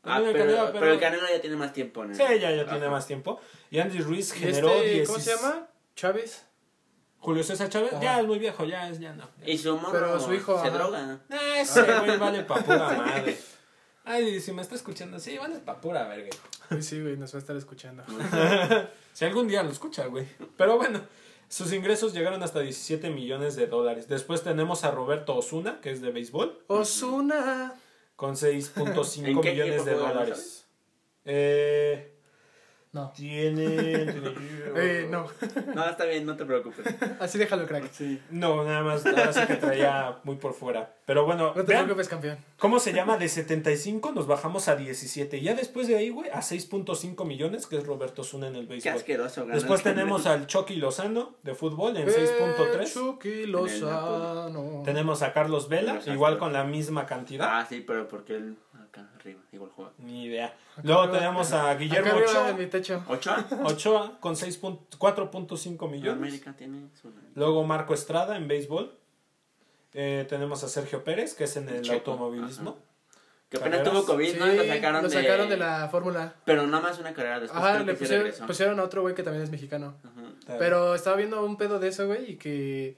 Ah, pero, el Canelo, pero el Canelo ya tiene más tiempo, ¿no? Sí, ya, ya tiene más tiempo. Y Andy Ruiz ¿Y generó este, ¿Cómo 16 se llama? Chávez. Julio César Chávez, Ajá. ya es muy viejo, ya es, ya no. Y su mono Pero su hijo, se ajá. droga. Ah, ese güey vale pa' pura [LAUGHS] madre. Ay, si me está escuchando, sí, vale pa' pura verga. Sí, sí, güey, nos va a estar escuchando. [LAUGHS] Si algún día lo escucha, güey. Pero bueno, sus ingresos llegaron hasta 17 millones de dólares. Después tenemos a Roberto Osuna, que es de béisbol, Osuna. con ¿En 6.5 qué millones de dólares. Eh, No. tiene... [LAUGHS] Eh, no. No, está bien, no te preocupes. Así déjalo, crack. Sí. No, nada más, ahora sí que traía muy por fuera. Pero bueno, No te vean preocupes, campeón. cómo se llama, de 75 nos bajamos a 17. Y ya después de ahí, güey, a 6.5 millones, que es Roberto Osuna en el Qué béisbol. asqueroso. ganar. Después tenemos al Chucky Lozano de fútbol en Eh, 6.3. Chucky Lozano. Tenemos a Carlos Vela, igual con la misma cantidad. Ah, sí, pero porque él acá arriba, igual juega. Ni idea. Luego arriba. tenemos a Guillermo Ochoa, mi techo. ¿Ochoa? Ochoa con 6 pun- 4.5 millones. América tiene su... Luego Marco Estrada en béisbol. Eh, tenemos a Sergio Pérez, que es en el Checo, automovilismo. Que apenas Carreras. tuvo COVID, Sí, ¿no? Lo sacaron, lo de... sacaron de la fórmula. Pero nada más una carrera después. Ajá, le sí pusieron, pusieron a otro güey que también es mexicano. Ajá. Pero estaba viendo un pedo de eso, güey, y que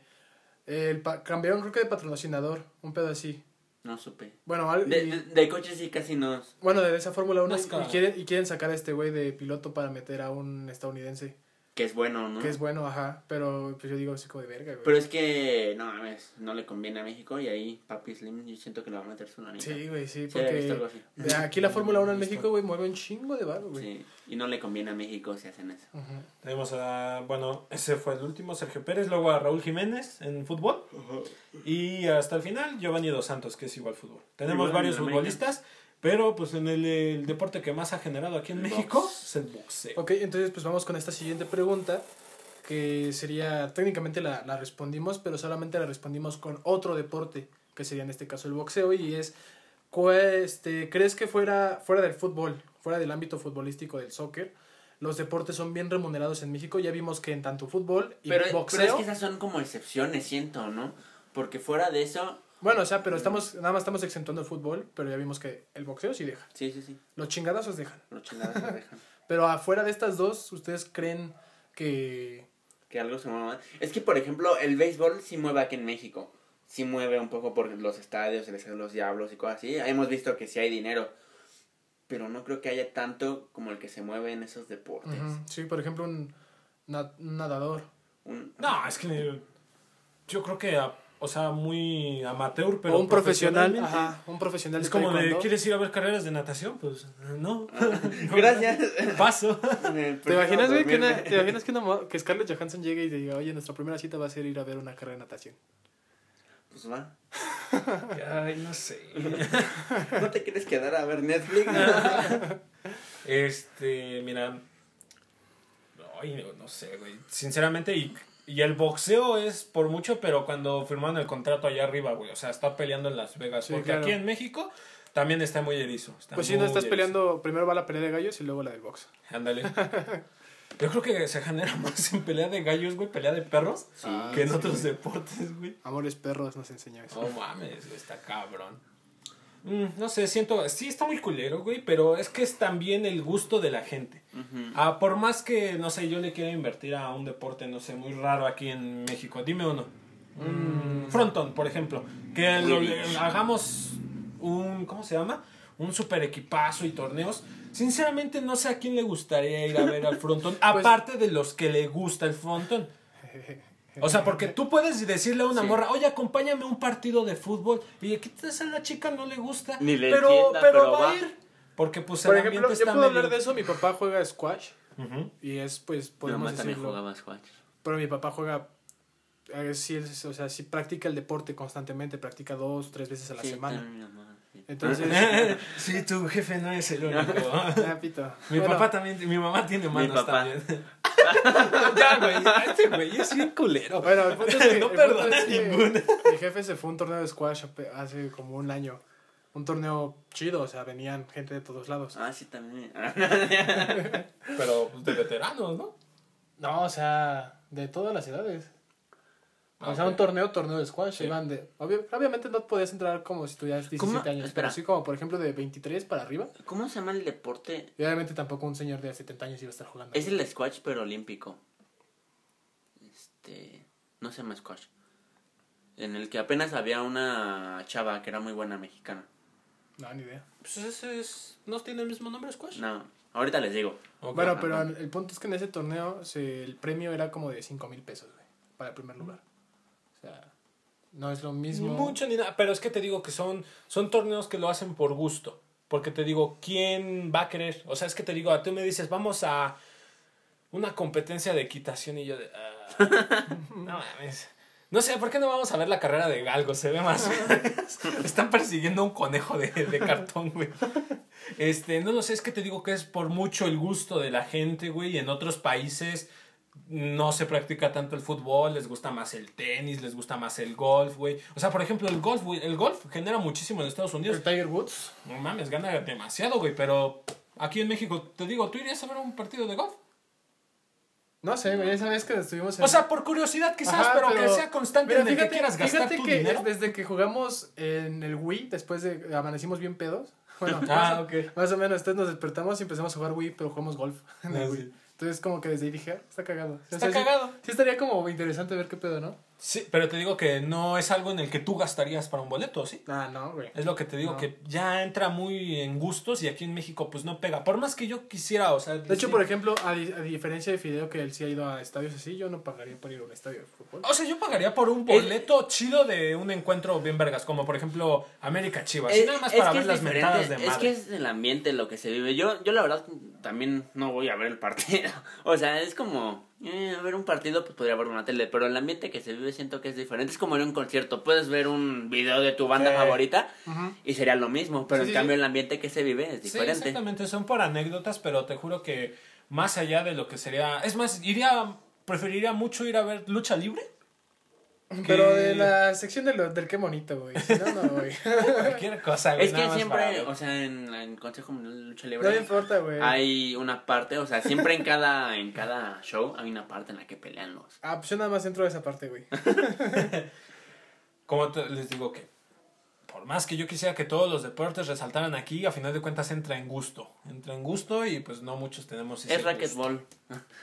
el pa- cambiaron, creo que de patrocinador, un pedo así. No supe. Bueno, al- De, y- de, de coches sí casi no. bueno de esa Fórmula 1 y NASCAR. quieren, y quieren sacar a este güey de piloto para meter a un estadounidense, Que es bueno, ¿no? que es bueno, ajá, pero pues yo digo así como de verga, güey. Pero es que, no mames, no le conviene a México y ahí Papi Slim yo siento que le va a meter su lanita. Sí, güey, sí, Sí, porque algo así. de aquí la Fórmula 1 en México, güey, mueve un chingo de barro, güey. Sí, y no le conviene a México si hacen eso. Ujú. Tenemos a, bueno, ese fue el último, Sergio Pérez, luego a Raúl Jiménez en fútbol y hasta el final Giovanni Dos Santos, que es igual fútbol. Tenemos Igual varios América. Pero pues en el, el deporte que más ha generado aquí en El México box. es el boxeo. Ok, entonces pues vamos con esta siguiente pregunta, que sería, técnicamente la, la respondimos, pero solamente la respondimos con otro deporte, que sería en este caso el boxeo, y es, ¿cuál, este, ¿crees que fuera, fuera del fútbol, fuera del ámbito futbolístico del soccer, los deportes son bien remunerados en México? Ya vimos que en tanto fútbol y Pero, pero boxeo... es que esas son como excepciones, siento, ¿no? Porque fuera de eso, Bueno, o sea, pero estamos, nada más estamos exentuando el fútbol, pero ya vimos que el boxeo sí deja. sí, sí, sí, Los chingadazos dejan. los chingados se dejan. [LAUGHS] Pero afuera de estas dos, ¿ustedes creen que Que algo se mueva. Es que, por ejemplo, el béisbol sí mueve aquí en México. Sí mueve un poco por los estadios, el estadio de los diablos y cosas así. Hemos visto que sí hay dinero. Pero no creo que haya tanto como el que se mueve en esos deportes. Sí, por ejemplo, un, na- un nadador. Un- No, es que yo creo que, a- o sea, muy amateur, pero o un profesional. Ajá, un profesional Es de como de. ¿quieres ir a ver carreras de natación? Pues no. [LAUGHS] [LAUGHS] Gracias. Paso. [LAUGHS] ¿Te imaginas, güey, que, una- ¿te imaginas que, una que Scarlett Johansson llegue y te diga, oye, nuestra primera cita va a ser ir a ver una carrera de natación? Pues va. Ay, no sé. ¿No te quieres quedar a ver Netflix? Este, mira. Ay, no, no sé, güey. Sinceramente, y, y el boxeo es por mucho, pero cuando firmaron el contrato allá arriba, güey. O sea, está peleando en Las Vegas. Sí, porque claro. aquí en México también está muy erizo. está Pues si no estás erizo. peleando, primero va la pelea de gallos y luego la del box. Ándale. [LAUGHS] Yo creo que se genera más en pelea de gallos, güey, pelea de perros, Ah, que en sí. otros deportes, güey. Amores perros nos enseñó eso. No mames, güey, está cabrón. Mm, no sé, siento, sí está muy culero, güey, pero es que es también el gusto de la gente. Ah, por más que, no sé, yo le quiera invertir a un deporte, no sé, muy raro aquí en México, dime uno. Un fronton, por ejemplo. Que lo- hagamos un, ¿cómo se llama? Un super equipazo y torneos. Sinceramente no sé a quién le gustaría ir a ver al frontón, [LAUGHS] aparte de los que le gusta el frontón. [LAUGHS] O sea, porque tú puedes decirle a una Sí. morra, oye, acompáñame a un partido de fútbol. Y quizás a la chica no le gusta. Ni le pero, entienda, pero, pero va, va. a ir. Porque pues Por el ejemplo, ambiente yo está puedo medio- hablar de eso. Mi papá juega squash y es, pues, Mi podemos mamá también decirlo. jugaba squash. Pero mi papá juega, sí, es- o sea, sí practica el deporte constantemente, practica dos, tres veces a la Sí, semana. también mi mamá, sí. Entonces, [LAUGHS] sí, tu jefe no es el único. [LAUGHS] ah, mi Bueno, papá también, mi mamá tiene manos papá. también. [LAUGHS] ya, güey, este güey es bien culero. Bueno, el punto es [LAUGHS] que, No perdona es que ninguna. Mi jefe se fue a un torneo de squash hace como un año. Un torneo chido, o sea, venían gente de todos lados. Ah, sí, también. [LAUGHS] Pero pues, de veteranos, ¿no? No, o sea, de todas las edades. Ah, o sea, un torneo, torneo de squash. Sí. Iban de, obvio- obviamente no podías entrar como si tuvieras 17 ¿Cómo? años, Espera. pero sí como, por ejemplo, de 23 para arriba. ¿Cómo se llama el deporte? Y obviamente tampoco un señor de 70 años iba a estar jugando. Es el squash, pero olímpico. Este. No se llama squash. En el que apenas había una chava que era muy buena mexicana. No, ni idea. Pues ese es. ¿No tiene el mismo nombre, Squash? No, ahorita les digo. Bueno, pero el punto es que en ese torneo se- el premio era como de 5 mil pesos, güey, para el primer lugar. No es lo Ni mismo. mucho ni nada. Pero es que te digo que son, son torneos que lo hacen por gusto. Porque te digo, ¿quién va a querer? O sea, es que te digo, tú me dices, vamos a una competencia de equitación y yo de... ah, [LAUGHS] no mames. No sé, ¿por qué no vamos a ver la carrera de galgos? Se ve más... [LAUGHS] Están persiguiendo un conejo de, de cartón, güey. Este, no lo sé, es que te digo que es por mucho el gusto de la gente, güey. En otros países no se practica tanto el fútbol, les gusta más el tenis, les gusta más el golf, güey. O sea, por ejemplo, el golf, güey, el golf genera muchísimo en Estados Unidos. El Tiger Woods. No mames, gana demasiado, güey, pero aquí en México, te digo, ¿tú irías a ver un partido de golf? No sé, güey, esa vez que estuvimos en... O sea, por curiosidad quizás, Ajá, pero, que sea constante Mira, en el fíjate- que quieras gastar fíjate tu que dinero. desde que jugamos en el Wii, después de amanecimos bien pedos. [LAUGHS] Bueno, Ah, más, ok. más o menos, entonces nos despertamos y empezamos a jugar Wii, pero jugamos golf en el Ah, Wii. Entonces como que desde ahí dije, ah, está cagado. O sea, Está cagado. Sí, estaría como interesante ver qué pedo, ¿no? Sí, pero te digo que no es algo en el que tú gastarías para un boleto, ¿sí? Ah, no, güey. Es lo que te digo, No. que ya entra muy en gustos y aquí en México pues no pega. Por más que yo quisiera, o sea... De hecho, por ejemplo, a, di- a diferencia de Fideo, que él sí ha ido a estadios así, yo no pagaría por ir a un estadio de fútbol. O sea, yo pagaría por un boleto chido de un encuentro bien vergas, como por ejemplo América Chivas. y nada más para ver es las mentadas de Es madre. que es el ambiente lo que se vive. Yo, yo la verdad también no voy a ver el partido. [LAUGHS] O sea, es como, eh, a ver un partido, pues podría ver una tele. Pero el ambiente que se vive siento que es diferente. Es como en un concierto. Puedes ver un video de tu banda Sí. favorita y sería lo mismo. Pero Sí, en sí, cambio el ambiente que se vive es Sí, diferente. exactamente, son por anécdotas, pero te juro que más allá de lo que sería... Es más, iría... Preferiría mucho ir a ver lucha libre. Pero de la sección de lo- del qué bonito, güey. Si no, no, güey. [LAUGHS] Cualquier cosa, güey, es que siempre, para o sea, en, en Consejo Mundial de Lucha No Libre importa, güey. hay una parte, o sea, siempre en cada, en cada show hay una parte en la que pelean los... Ah, pues yo nada más entro a esa parte, güey. [LAUGHS] Como te- les digo que por más que yo quisiera que todos los deportes resaltaran aquí, a final de cuentas entra en gusto. Entra en gusto y pues no muchos tenemos ese Es gusto. [LAUGHS] racquetball.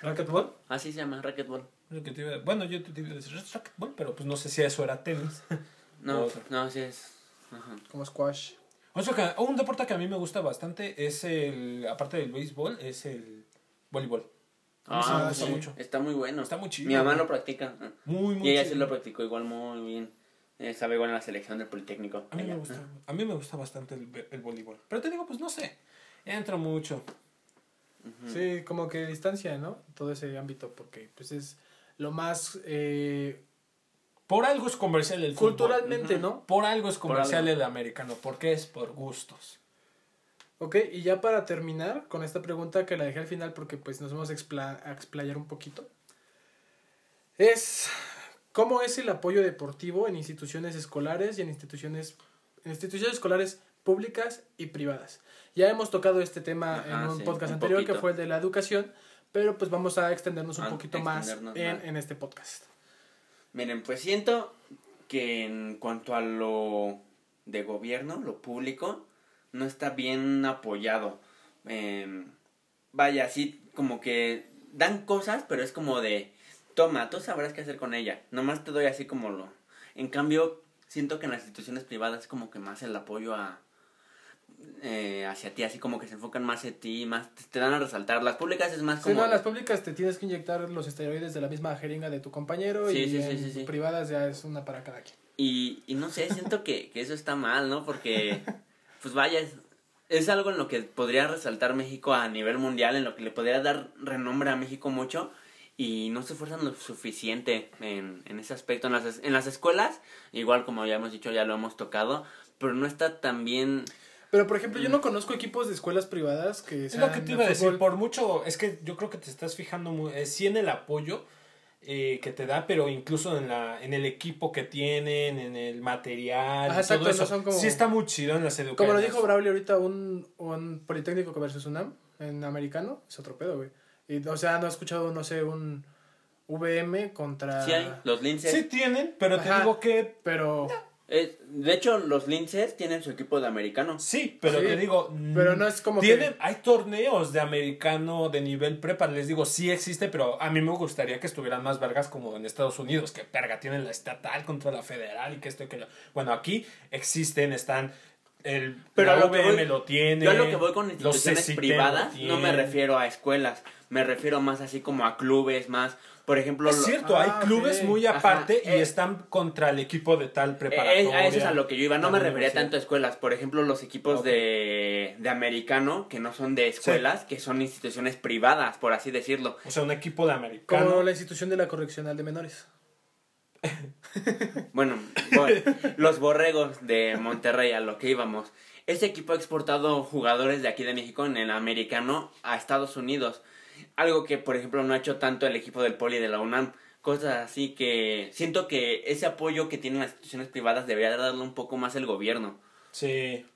¿Racquetball? Así se llama, racquetball. Lo que te iba- Bueno, yo te iba a decir es racquetball, pero pues no sé si eso era tenis. [LAUGHS] No, no, sí es. Ajá. Como squash. Otro que- un deporte que a mí me gusta bastante es el, aparte del béisbol, es el voleibol. Sí me Ah, gusta sí. mucho. Está muy bueno. Está muy chido. Mi mamá lo practica. Muy, muy Y ella sí chido. lo practicó igual muy bien. Eh, Estaba igual en la selección del Politécnico. A mí me gusta, a mí me gusta bastante el, voleibol. Pero te digo, pues no sé, entra mucho. Sí, como que distancia, ¿no? Todo ese ámbito, porque pues es lo más eh, Por algo es comercial el fútbol. culturalmente. ¿no? Por algo es comercial algo. el americano, porque es por gustos. Ok, y ya para terminar con esta pregunta que la dejé al final porque pues nos vamos a, expla- a explayar un poquito. Es, ¿cómo es el apoyo deportivo en instituciones escolares y en instituciones, en instituciones escolares públicas y privadas? Ya hemos tocado este tema Ajá, en un sí, podcast un anterior que fue el de la educación, pero pues vamos a extendernos un Ah, poquito más en, más. en este podcast. Miren, pues siento que en cuanto a lo de gobierno, lo público, no está bien apoyado. Eh, vaya, así como que dan cosas, pero es como de, toma, tú sabrás qué hacer con ella. Nomás te doy así como lo... En cambio, siento que en las instituciones privadas es como que más el apoyo a... eh, hacia ti, así como que se enfocan más en ti, más te, te dan a resaltar. Las públicas es más como... no, en las públicas te tienes que inyectar los esteroides de la misma jeringa de tu compañero Sí, y sí, sí, en sí, sí. privadas ya es una para cada quien. Y, y no sé, siento que, que eso está mal, ¿no? Porque, pues vaya, es, es algo en lo que podría resaltar México a nivel mundial, en lo que le podría dar renombre a México mucho. Y no se esfuerzan lo suficiente en, en ese aspecto. En las, en las escuelas, igual como ya hemos dicho, ya lo hemos tocado, pero no está tan bien... Pero, por ejemplo, yo no conozco equipos de escuelas privadas que Es sean lo que te iba a decir, por mucho, es que yo creo que te estás fijando muy, eh, sí en el apoyo eh, que te da, pero incluso en la en el equipo que tienen, en el material, Ajá, y todo exacto, eso. no son como- Sí está muy chido en las educaciones. Como lo dijo Braulio ahorita, un, un Politécnico versus UNAM en americano, es otro pedo, güey. Y, o sea, no he escuchado, no sé, un VM contra... Sí hay, los linces. Sí tienen, pero te Ajá. digo que Pero, Eh, de hecho, los linces tienen su equipo de americano. sí, pero Sí, te digo, pero no es como tienen, que... hay torneos de americano de nivel prepa, les digo, sí existe, pero a mí me gustaría que estuvieran más vergas como en Estados Unidos, que verga tienen la estatal contra la federal y que esto y que lo. Bueno, aquí existen, están el Pero la lo que VM voy- lo tiene. Yo a lo que voy con instituciones privadas no me refiero a escuelas, me refiero más así como a clubes, más, por ejemplo, Es lo- cierto, Ah, hay clubes ok. muy Ajá, aparte y eh. están contra el equipo de tal eh, preparatoria. eh, a eso es a lo que yo iba, no me refería tanto a escuelas, por ejemplo, los equipos de, de americano, que no son de escuelas, que son instituciones privadas, por así decirlo. O sea, un equipo de americano. Como la institución de la correccional de menores. [LAUGHS] Bueno, voy- los borregos de Monterrey, a lo que íbamos. Ese equipo ha exportado jugadores de aquí de México en el americano a Estados Unidos. Algo que, por ejemplo, no ha hecho tanto el equipo del Poli de la UNAM. Cosas así que siento que ese apoyo que tienen las instituciones privadas debería darle un poco más el gobierno. Sí.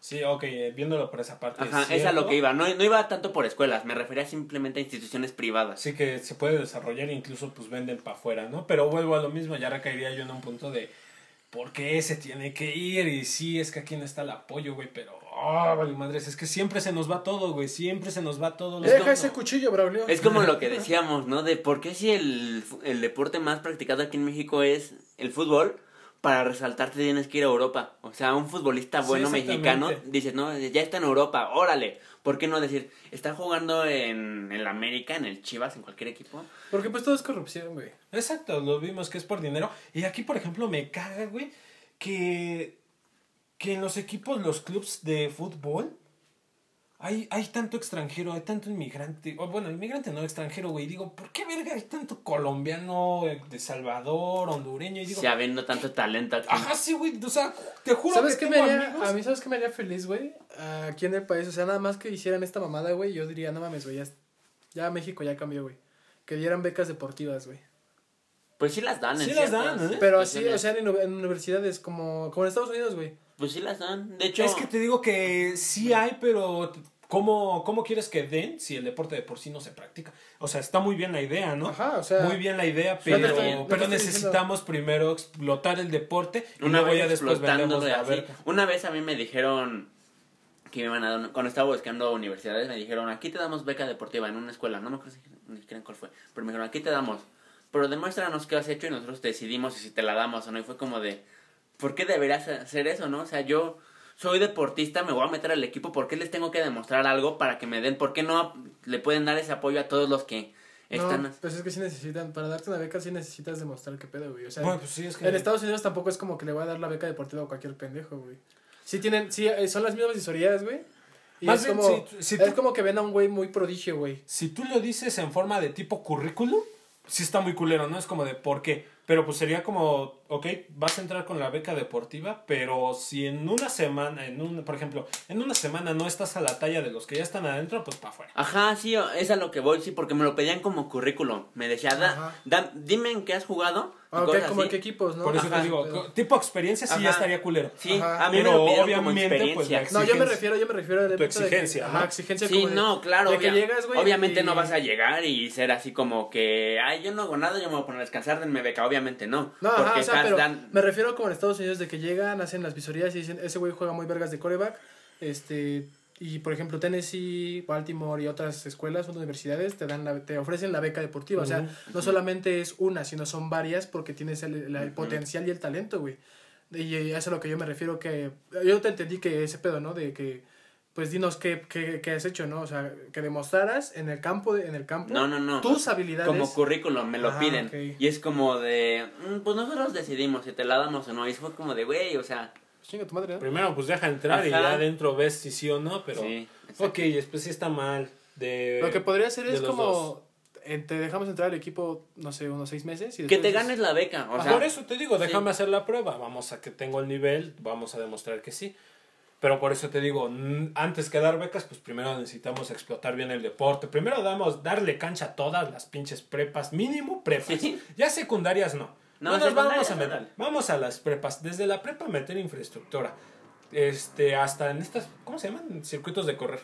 Sí, ok, viéndolo por esa parte. Ajá, es a lo que iba. No, no iba tanto por escuelas, me refería simplemente a instituciones privadas. Sí, que se puede desarrollar e incluso pues venden para afuera, ¿no? Pero vuelvo a lo mismo, ya recaería yo en un punto de ¿por qué se tiene que ir? Y sí, es que aquí no está el apoyo, güey, pero oh, vale madres, es que siempre se nos va todo, güey, siempre se nos va todo. Deja ese cuchillo, Braulio. Es como lo que [LAUGHS] decíamos, ¿no? De por qué si el, el deporte más practicado aquí en México es el fútbol, para resaltarte tienes que ir a Europa. O sea, un futbolista bueno mexicano dices, no, ya está en Europa, órale. ¿Por qué no decir, está jugando en el América, en el Chivas, en cualquier equipo? Porque pues todo es corrupción, güey. Exacto, lo vimos que es por dinero. Y aquí, por ejemplo, me caga, güey, que, que en los equipos, los clubs de fútbol, hay, hay tanto extranjero, hay tanto inmigrante, o bueno, inmigrante no extranjero, güey. Digo, ¿por qué verga hay tanto colombiano eh, de Salvador, hondureño? Y digo, habiendo tanto talento aquí. Ajá, sí, güey. O sea, te juro ¿Sabes que qué me haría, A mí, ¿sabes qué me haría feliz, güey? Aquí en el país, o sea, nada más que hicieran esta mamada, güey, yo diría, no mames, güey, ya, ya México ya cambió, güey. Que dieran becas deportivas, güey. Pues sí las dan, Sí las dan, ¿eh? Pero así, o sea, en, en universidades como, como en Estados Unidos, güey. Pues sí las dan. De hecho. Es que te digo que sí hay, pero ¿cómo, ¿cómo quieres que den si el deporte de por sí no se practica? O sea, está muy bien la idea, ¿no? Ajá, o sea. Muy bien la idea, pero, pero necesitamos primero explotar el deporte y Una luego ya después vendemos la Una vez a mí me dijeron que me iban a dar, cuando estaba buscando universidades, me dijeron, aquí te damos beca deportiva en una escuela, no me acuerdo ni siquiera cuál fue, pero me dijeron, aquí te damos, pero demuéstranos qué has hecho y nosotros decidimos si te la damos o no, y fue como de ¿por qué deberías hacer eso, no? O sea, yo soy deportista, me voy a meter al equipo, ¿por qué les tengo que demostrar algo para que me den? ¿Por qué no le pueden dar ese apoyo a todos los que están? No, pues es que sí necesitan, para darte una beca sí necesitas demostrar qué pedo, güey. O sea, bueno, pues sí, es que... en Estados Unidos tampoco es como que le voy a dar la beca deportiva a cualquier pendejo, güey. Sí tienen, sí, eh, son las mismas historias, güey. Y Más es, como, es como que ven a un güey muy prodigio, güey. Si tú lo dices en forma de tipo currículum, sí está muy culero, ¿no? Es como de, ¿por qué? Pero pues sería como, ok, vas a entrar con la beca deportiva, pero si en una semana, en un, por ejemplo, en una semana no estás a la talla de los que ya están adentro, pues para afuera. Ajá, sí, es a lo que voy, sí, porque me lo pedían como currículum. Me decía, da, dime en qué has jugado Ah, ok, como en qué equipos, ¿no? Por eso te digo, tipo experiencia sí ya estaría culero. Sí, a mí me lo obviamente, pues No, yo me refiero, yo me refiero a tu exigencia, ajá, exigencia Sí, no, claro. De que llegas, güey. Obviamente no vas a llegar y ser así como que, ay, yo no hago nada, yo me voy a poner a descansar, denme beca, obviamente no. No, ajá, o sea, pero me refiero como en Estados Unidos de que llegan, hacen las visorías y dicen, ese güey juega muy vergas de coreback, este y por ejemplo, Tennessee, Baltimore y otras escuelas, otras universidades te dan la, te ofrecen la beca deportiva. O sea, no solamente es una, sino son varias porque tienes el, el, potencial y el talento, güey. Y eso es a lo que yo me refiero que... Yo te entendí que ese pedo, ¿no? De que pues dinos qué, qué, qué, has hecho, ¿no? O sea, que demostraras en el campo, en el campo no, no, no. tus habilidades. Como currículum, me lo piden. Y es como de, mm, pues nosotros decidimos si te la damos o no. Y fue como de, güey, o sea, Primero, pues deja entrar y ya adentro ves si sí o no, pero. Sí, ok, después sí está mal. De, Lo que podría hacer es como. Eh, te dejamos entrar al equipo, no sé, unos seis meses. Y que te ganes la beca. O sea, por eso te digo, déjame hacer la prueba. Vamos a que tengo el nivel, vamos a demostrar que sí. Pero por eso te digo, antes que dar becas, pues primero necesitamos explotar bien el deporte. Primero damos, darle cancha a todas las pinches prepas, mínimo prepas. Ya secundarias no. No, nos vamos a meter. Vamos a las prepas. Desde la prepa meter infraestructura. Este, hasta en estas, ¿cómo se llaman? Circuitos de correr.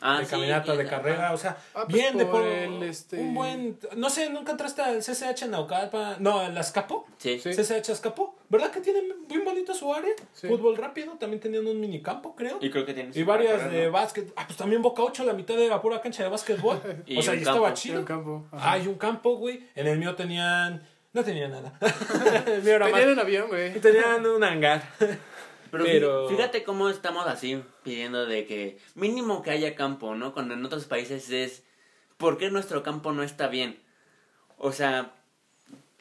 Ah, de caminata, de carrera, o sea, ah, pues bien de por el, este... un buen, no sé, nunca entraste al CCH en Naucalpa, no, al Azcapo, sí. CCH Azcapo, ¿verdad que tienen bien bonito su área? Fútbol rápido, también tenían un minicampo, creo. Y creo que tienen Y varias de básquet, ah, pues también Boca 8, la mitad de la pura cancha de básquetbol, [LAUGHS] o sea, y estaba chido. un campo. Hay un campo, güey, en el mío tenían no tenía nada. [LAUGHS] tenían un avión, güey. [LAUGHS] Tenían un hangar. Pero, fíjate cómo estamos así pidiendo de que mínimo que haya campo, ¿no? Cuando en otros países es ¿por qué nuestro campo no está bien? O sea,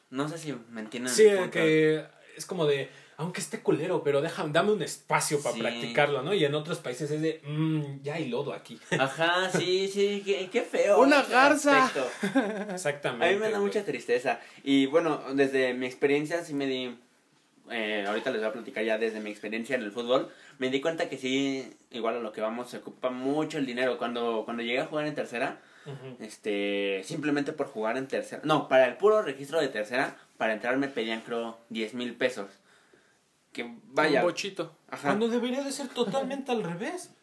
no sé si me entienden. Sí, que es como de aunque esté culero, pero déjame, dame un espacio para practicarlo, ¿no? Y en otros países es de, mmm, ya hay lodo aquí. [LAUGHS] Ajá, sí, sí, qué, feo. Una garza. [LAUGHS] Exactamente. A mí me da mucha tristeza. Y bueno, desde mi experiencia sí me di, eh, ahorita les voy a platicar ya desde mi experiencia en el fútbol, me di cuenta que sí, igual a lo que vamos, se ocupa mucho el dinero. Cuando, cuando llegué a jugar en tercera, este, simplemente por jugar en tercera, no, para el puro registro de tercera, para entrar me pedían creo 10 mil pesos. Que vaya, Un bochito. ajá, Cuando debería de ser totalmente al revés.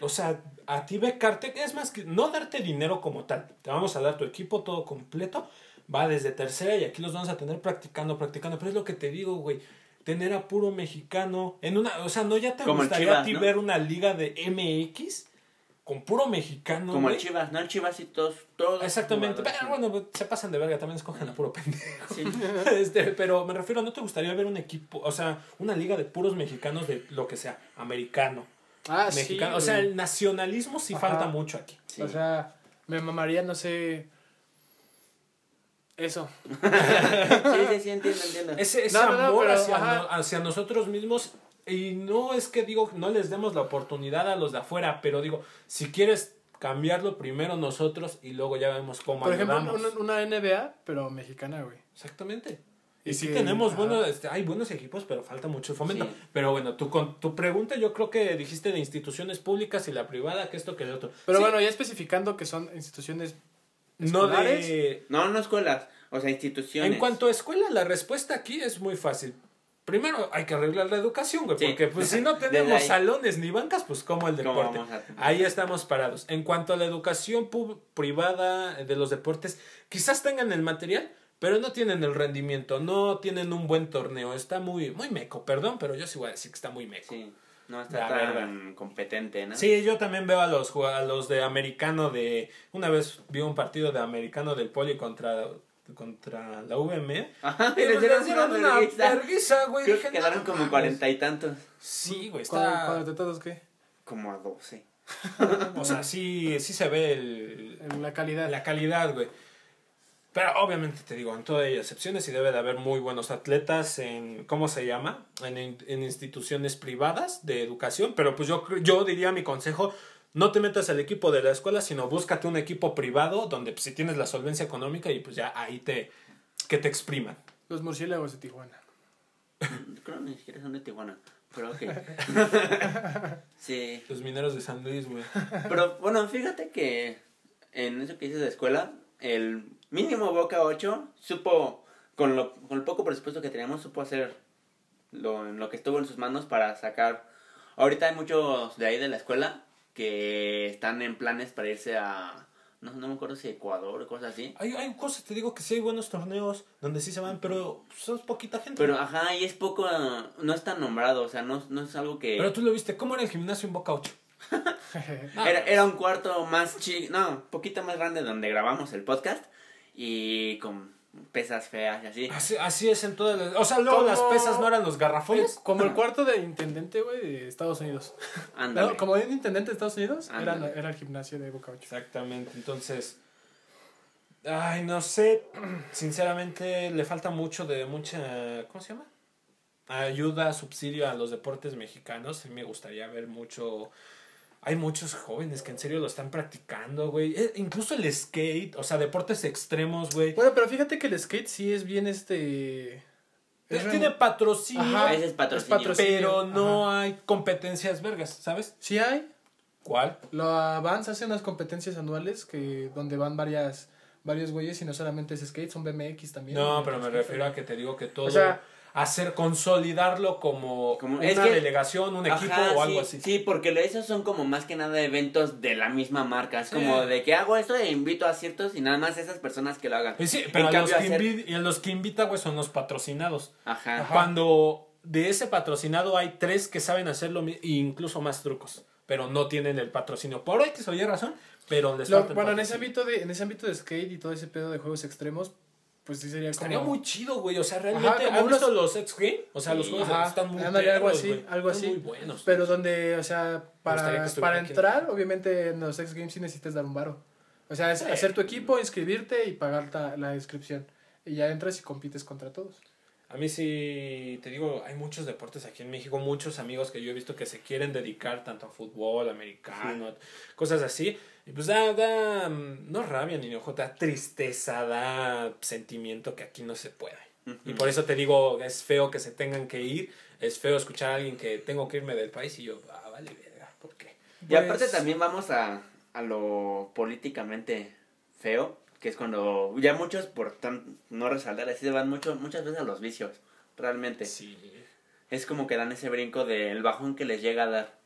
O sea, a ti becarte, es más que no darte dinero como tal. Te vamos a dar tu equipo todo completo. Va desde tercera y aquí los vamos a tener practicando, practicando. Pero es lo que te digo, güey. Tener a puro mexicano en una, o sea, no ya te Como gustaría a ti ¿no? ver una liga de MX con puro mexicano, como el? Chivas, ¿no? El Chivas y todos, todos Exactamente, pero sí. bueno, pues, se pasan de verga, también escogen a puro pendejo. Sí. [LAUGHS] Este, pero me refiero, ¿no te gustaría ver un equipo, o sea, una liga de puros mexicanos de lo que sea, americano, Ah, mexicano? sí. o sea, el nacionalismo sí Ajá. falta mucho aquí. Sí. O sea, me mamaría, no sé. Eso. [LAUGHS] sí, sí, sí, entiendo, entiendo. Ese, ese No, amor pero, hacia, no- hacia nosotros mismos, y no es que digo, no les demos la oportunidad a los de afuera, pero digo, si quieres cambiarlo primero nosotros y luego ya vemos cómo Por ejemplo, ayudamos. una, una NBA, pero mexicana, güey. Exactamente. Y, Y sí que- tenemos ajá. buenos, este, hay buenos equipos, pero falta mucho fomento. Sí. Pero bueno, tú con tu pregunta yo creo que dijiste de instituciones públicas y la privada, que esto, que el otro. Pero Sí, bueno, ya especificando que son instituciones no de... No, no escuelas, o sea, instituciones. En cuanto a escuela, la respuesta aquí es muy fácil. Primero hay que arreglar la educación, güey, Sí. porque pues si no [LAUGHS] tenemos salones ni bancas, pues como el ¿Cómo deporte. vamos a- Ahí estamos parados. En cuanto a la educación pub- privada de los deportes, quizás tengan el material, pero no tienen el rendimiento, no tienen un buen torneo. Está muy, muy meco, perdón, pero yo sí voy a decir que está muy meco. Sí, no está La tan verdad. competente, ¿no? Sí, yo también veo a los a los de americano de una vez vi un partido de americano del Poli contra contra la VM. Ajá, Y y les dieron una vergüenza. güey. Creo Dije, que quedaron no como cuarenta y tantos. Sí, güey, ¿Cuándo, está cuándo te todos qué? Como a doce. [LAUGHS] o sea, sí sí se ve el, La calidad. la calidad, güey. Pero obviamente te digo, en todo hay excepciones y debe de haber muy buenos atletas en, ¿cómo se llama? En, in- en instituciones privadas de educación. Pero pues yo, yo diría mi consejo, no te metas al equipo de la escuela, sino búscate un equipo privado donde pues, si tienes la solvencia económica y pues ya ahí te, que te expriman. Los murciélagos de Tijuana. [LAUGHS] Creo que ni siquiera son de Tijuana. Pero ok. [LAUGHS] sí. Los mineros de San Luis, güey. Pero bueno, fíjate que en eso que dices de escuela, el mínimo Boca 8 supo, con, lo, con el poco presupuesto que teníamos, supo hacer lo, lo que estuvo en sus manos para sacar. Ahorita hay muchos de ahí de la escuela que están en planes para irse a. No, no me acuerdo si Ecuador o cosas así. Hay, hay cosas, te digo que sí hay buenos torneos donde sí se van, pero son poquita gente. Pero ajá, y es poco. No es tan nombrado, o sea, no, no es algo que. Pero tú lo viste, ¿cómo era el gimnasio en Boca 8? [LAUGHS] [LAUGHS] No, Era, era un cuarto más chico, no, poquito más grande donde grabamos el podcast y con pesas feas y así. Así, así es en todas las... O sea, luego ¿Cómo? las pesas no eran los garrafones. Como el cuarto de intendente, güey, de Estados Unidos. [LAUGHS] No, como un intendente de Estados Unidos, era, era el gimnasio de Boca 8. Exactamente, entonces... Ay, no sé, [CLEARS THROAT] sinceramente le falta mucho de mucha... ¿Cómo se llama? Ayuda, subsidio a los deportes mexicanos. Me gustaría ver mucho... Hay muchos jóvenes que en serio lo están practicando, güey. Eh, incluso el skate, o sea, deportes extremos, güey. Bueno, pero fíjate que el skate sí es bien este. es Tiene patrocinio, Ajá. Ese es patrocinio. Es patrocinio. pero no Ajá. hay competencias vergas, ¿sabes? Sí hay. ¿Cuál? La Vans hace unas competencias anuales que donde van varias varios güeyes y no solamente es skate, son BMX también. No, pero me refiero a que te digo que todo... O sea- hacer, consolidarlo como, Como- una es que- delegación, un equipo Ajá, o algo sí, así. Sí, porque esos son como más que nada eventos de la misma marca. Es como Sí. de que hago esto e invito a ciertos y nada más esas personas que lo hagan. Y sí, En pero a los, que hacer- invi- y a los que invita, güey, son los patrocinados. Ajá. Ajá. Cuando de ese patrocinado hay tres que saben hacerlo e incluso más trucos, pero no tienen el patrocinio. Por X o Y razón, pero les Lo- bueno, en ese ámbito de en ese ámbito de skate y todo ese pedo de juegos extremos, pues sí sería Estaría como muy chido, güey. O sea, realmente. como ¿Has unos- visto los X Game? O sea, los juegos ajá, están muy ándale, algo así, algo Están así. muy buenos. pero donde, o sea, para, para entrar, obviamente en los X Games sí necesitas dar un varo. O sea, es Sí. hacer tu equipo, inscribirte y pagar ta- la inscripción. Y ya entras y compites contra todos. A mí sí, te digo, hay muchos deportes aquí en México, muchos amigos que yo he visto que se quieren dedicar tanto a fútbol, americano, cosas así. Y pues da, da, mm, no rabia ni enojo, da tristeza, da sentimiento que aquí no se puede. Y por eso te digo, es feo que se tengan que ir, es feo escuchar a alguien que tengo que irme del país y yo, ah, vale, verga, ¿por qué? Y aparte Pues- también vamos a, a lo políticamente feo, que es cuando ya muchos, por tan, no resaltar así, se van mucho, muchas veces a los vicios, realmente. Sí. Es como que dan ese brinco del bajón que les llega a dar.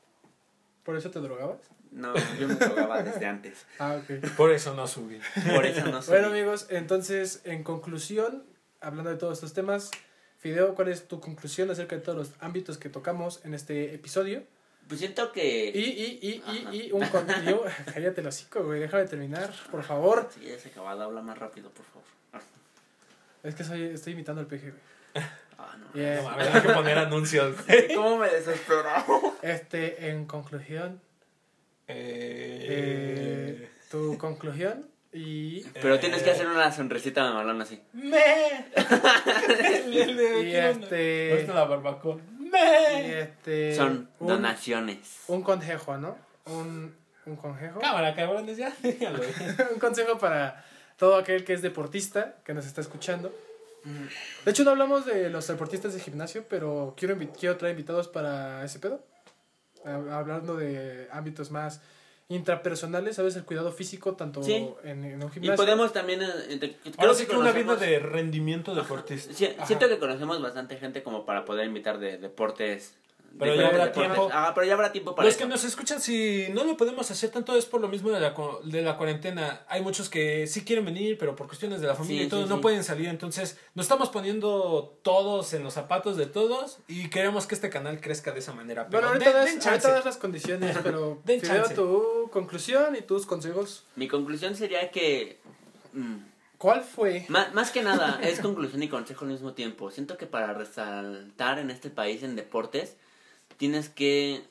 ¿Por eso te drogabas? No, yo me drogaba desde antes. [LAUGHS] Ah, ok. Por eso no subí. Por eso no soy. Bueno, amigos, entonces, en conclusión, hablando de todos estos temas, Fideo, ¿cuál es tu conclusión acerca de todos los ámbitos que tocamos en este episodio? Pues siento que... Y, y, y, y, y un con- y un- [LAUGHS] Cállate el hocico, güey, déjame terminar, por favor. Sí, ya se acabado, habla más rápido, por favor. Es que soy, estoy imitando al PG, güey. Ah, no. Yeah. No mames, hay que poner anuncios. [LAUGHS] ¿Cómo me desesperó? Este, en conclusión, Eh, eh, tu conclusión y... Pero tienes que hacer una sonrisita de malón así. ¡Me! [LAUGHS] Y este... ¿No está la barbacoa? y ¡Me! este... Son un, donaciones. un consejo, ¿no? Un, un consejo. Cámara, cabrones, ya. [LAUGHS] Dígalo. [LAUGHS] un consejo para todo aquel que es deportista, que nos está escuchando. De hecho, no hablamos de los deportistas de gimnasio, pero quiero, quiero traer invitados para ese pedo. Hablando de ámbitos más intrapersonales, ¿sabes? El cuidado físico, tanto Sí. en, en un Y gimnasio. podemos también... eh, Ahora sí que una vida de rendimiento deportista. Sí, Ajá. siento que conocemos bastante gente como para poder invitar de deportes. Pero ya habrá tiempo. Ajá, pero ya habrá tiempo para Los eso. que nos escuchan, si no lo podemos hacer tanto es por lo mismo de la, de la cuarentena. Hay muchos que sí quieren venir, pero por cuestiones de la familia Sí, y todo sí, no sí. pueden salir. Entonces nos estamos poniendo todos en los zapatos de todos y queremos que este canal crezca de esa manera. Pero Bueno, ahorita, den- das, den ahorita das las condiciones, [LAUGHS] pero Den chance. tu conclusión y tus consejos. Mi conclusión sería que... mm, ¿Cuál fue? Más, más que nada, es conclusión y consejo al mismo tiempo. Siento que para resaltar en este país en deportes, tienes que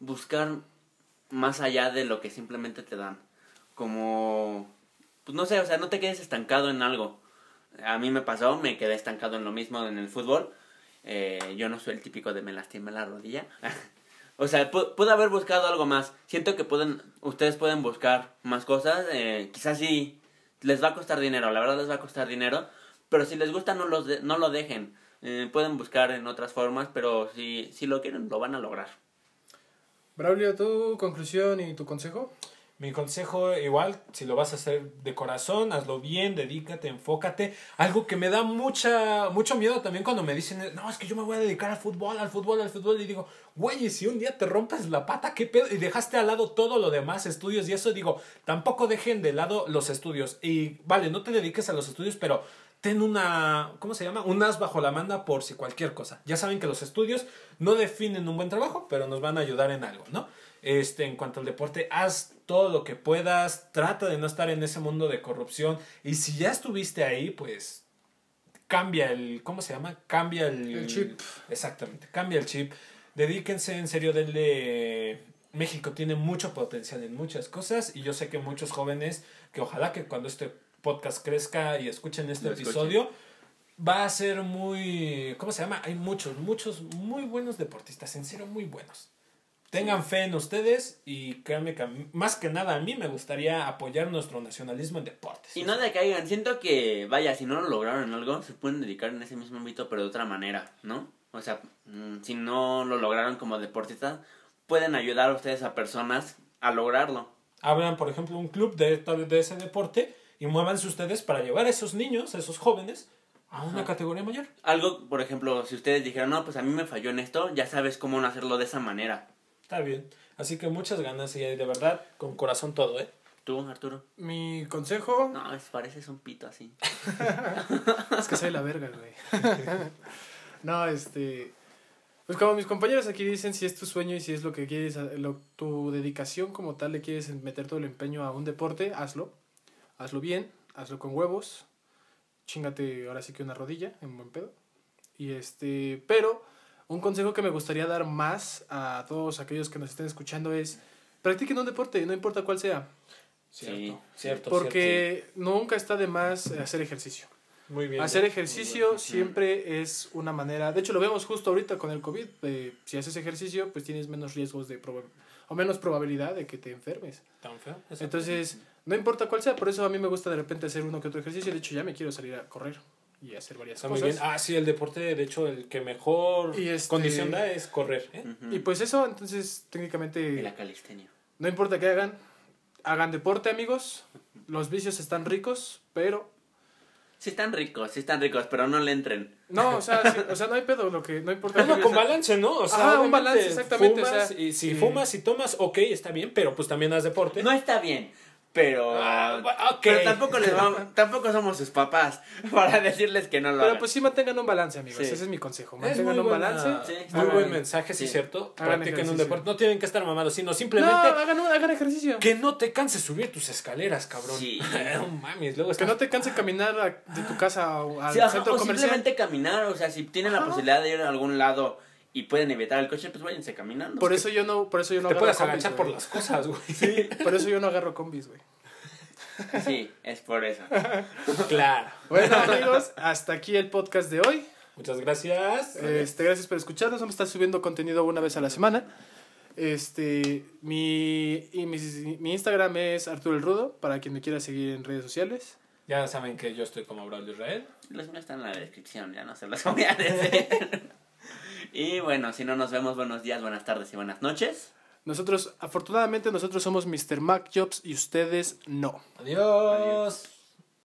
buscar más allá de lo que simplemente te dan. Como, pues no sé, o sea, no te quedes estancado en algo. A mí me pasó, me quedé estancado en lo mismo en el fútbol. Eh, yo no soy el típico de me lastimé la rodilla. [LAUGHS] o sea, pu- pude haber buscado algo más. Siento que pueden, ustedes pueden buscar más cosas. eh, quizás sí les va a costar dinero, la verdad les va a costar dinero. Pero si les gusta, no, los de- no lo dejen. Eh, pueden buscar en otras formas, pero si, si lo quieren, lo van a lograr. Braulio, tu conclusión y tu consejo. Mi consejo, igual, si lo vas a hacer de corazón, hazlo bien, dedícate, enfócate. Algo que me da mucha, mucho miedo también cuando me dicen, no, es que yo me voy a dedicar al fútbol, al fútbol, al fútbol. Y digo, güey, y si un día te rompes la pata, ¿qué pedo? Y dejaste al lado todo lo demás, estudios y eso, digo, tampoco dejen de lado los estudios. Y vale, no te dediques a los estudios, pero ten una, ¿cómo se llama? Un as bajo la manda por si cualquier cosa. Ya saben que los estudios no definen un buen trabajo, pero nos van a ayudar en algo, ¿no? Este, en cuanto al deporte, haz todo lo que puedas, trata de no estar en ese mundo de corrupción y si ya estuviste ahí, pues cambia el, ¿cómo se llama? Cambia el, El chip. Exactamente, cambia el chip. Dedíquense en serio, denle... México tiene mucho potencial en muchas cosas y yo sé que muchos jóvenes, que ojalá que cuando este podcast crezca y escuchen este Lo escuchen. episodio, va a ser muy, ¿cómo se llama? Hay muchos, muchos muy buenos deportistas, en serio muy buenos. Tengan fe en ustedes y créanme que mí- más que nada a mí me gustaría apoyar nuestro nacionalismo en deportes. Y no decaigan, siento que, vaya, si no lo lograron en algo, se pueden dedicar en ese mismo ámbito, pero de otra manera, ¿no? O sea, mm, si no lo lograron como deportistas, pueden ayudar a ustedes a personas a lograrlo. Abran, por ejemplo, un club de, tal- de ese deporte y muévanse ustedes para llevar a esos niños, a esos jóvenes, a una Ajá. categoría mayor. Algo, por ejemplo, si ustedes dijeran, no, pues a mí me falló en esto, ya sabes cómo no hacerlo de esa manera. Está bien. Así que muchas ganas y de verdad, con corazón todo, ¿eh? ¿Tú, Arturo? Mi consejo No, es, pareces un pito así. [LAUGHS] es que soy la verga, güey. [LAUGHS] no, este. Pues como mis compañeros aquí dicen, si es tu sueño y si es lo que quieres, lo- tu dedicación como tal, le quieres meter todo el empeño a un deporte, hazlo. Hazlo bien, hazlo con huevos. Chingate ahora sí que una rodilla, en buen pedo. Y este, pero un consejo que me gustaría dar más a todos aquellos que nos estén escuchando es practiquen un deporte, no importa cuál sea, Cierto, Sí. cierto. porque nunca está de más hacer ejercicio. cierto. Muy bien. Hacer ejercicio bien. siempre es una manera, de hecho lo vemos justo ahorita con el COVID, eh, si haces ejercicio pues tienes menos riesgos de proba- o menos probabilidad de que te enfermes. ¿Tan feo? Exacto. Entonces, no importa cuál sea, por eso a mí me gusta de repente hacer uno que otro ejercicio, de hecho ya me quiero salir a correr. y hacer varias Está muy cosas. bien. Ah, sí, el deporte, de hecho, el que mejor Y este- condición da es correr. ¿eh? Y pues eso, entonces Y técnicamente la calistenia. no importa qué hagan, hagan deporte amigos, los vicios están ricos, pero Sí están ricos, sí están ricos, pero no le entren. no, o sea, sí, o sea, no hay pedo, lo que no importa. Uno con balance, ¿no? O sea, Ajá, un balance, exactamente, o sea, y si sí. fumas y tomas, ok, está bien, pero pues también haz deporte. No está bien, pero... Ah. Pero tampoco, les vamos- [LAUGHS] tampoco somos sus papás [LAUGHS] para decirles que no lo Pero hagan. pues sí mantengan un balance, amigos. Sí. Ese es mi consejo. Mantengan un buena- balance. Sí, muy buen mensaje, sí, sí. cierto. Hagan Practiquen un deporte. No tienen que estar mamados, sino No, simplemente hagan, ejercicio. que no te canses subir tus escaleras, cabrón. Sí. [LAUGHS] no mames, luego Que no te canse caminar a- de tu casa al Sí, centro o comercial. simplemente caminar, o sea, si tienen la Ajá. posibilidad de ir a algún lado y pueden evitar el coche, pues váyanse caminando. Por eso yo no, por eso yo no te agarro puedes agachar por las cosas, güey. [LAUGHS] Sí, por eso yo no agarro combis, güey. [LAUGHS] Sí, es por eso. claro. Bueno, amigos, hasta aquí el podcast de hoy. Muchas gracias. Este, gracias por escucharnos. Vamos a estar subiendo contenido una vez a la semana. Este, mi, y mi, mi Instagram es Arturo el Rudo, para quien me quiera seguir en redes sociales. Ya saben que yo estoy como Braulio Israel. Los míos están en la descripción, ya no se los voy a decir. [LAUGHS] y bueno, si no nos vemos, buenos días, buenas tardes y buenas noches. Nosotros, afortunadamente, nosotros somos Mr. Mac Jobs y ustedes no. Adiós.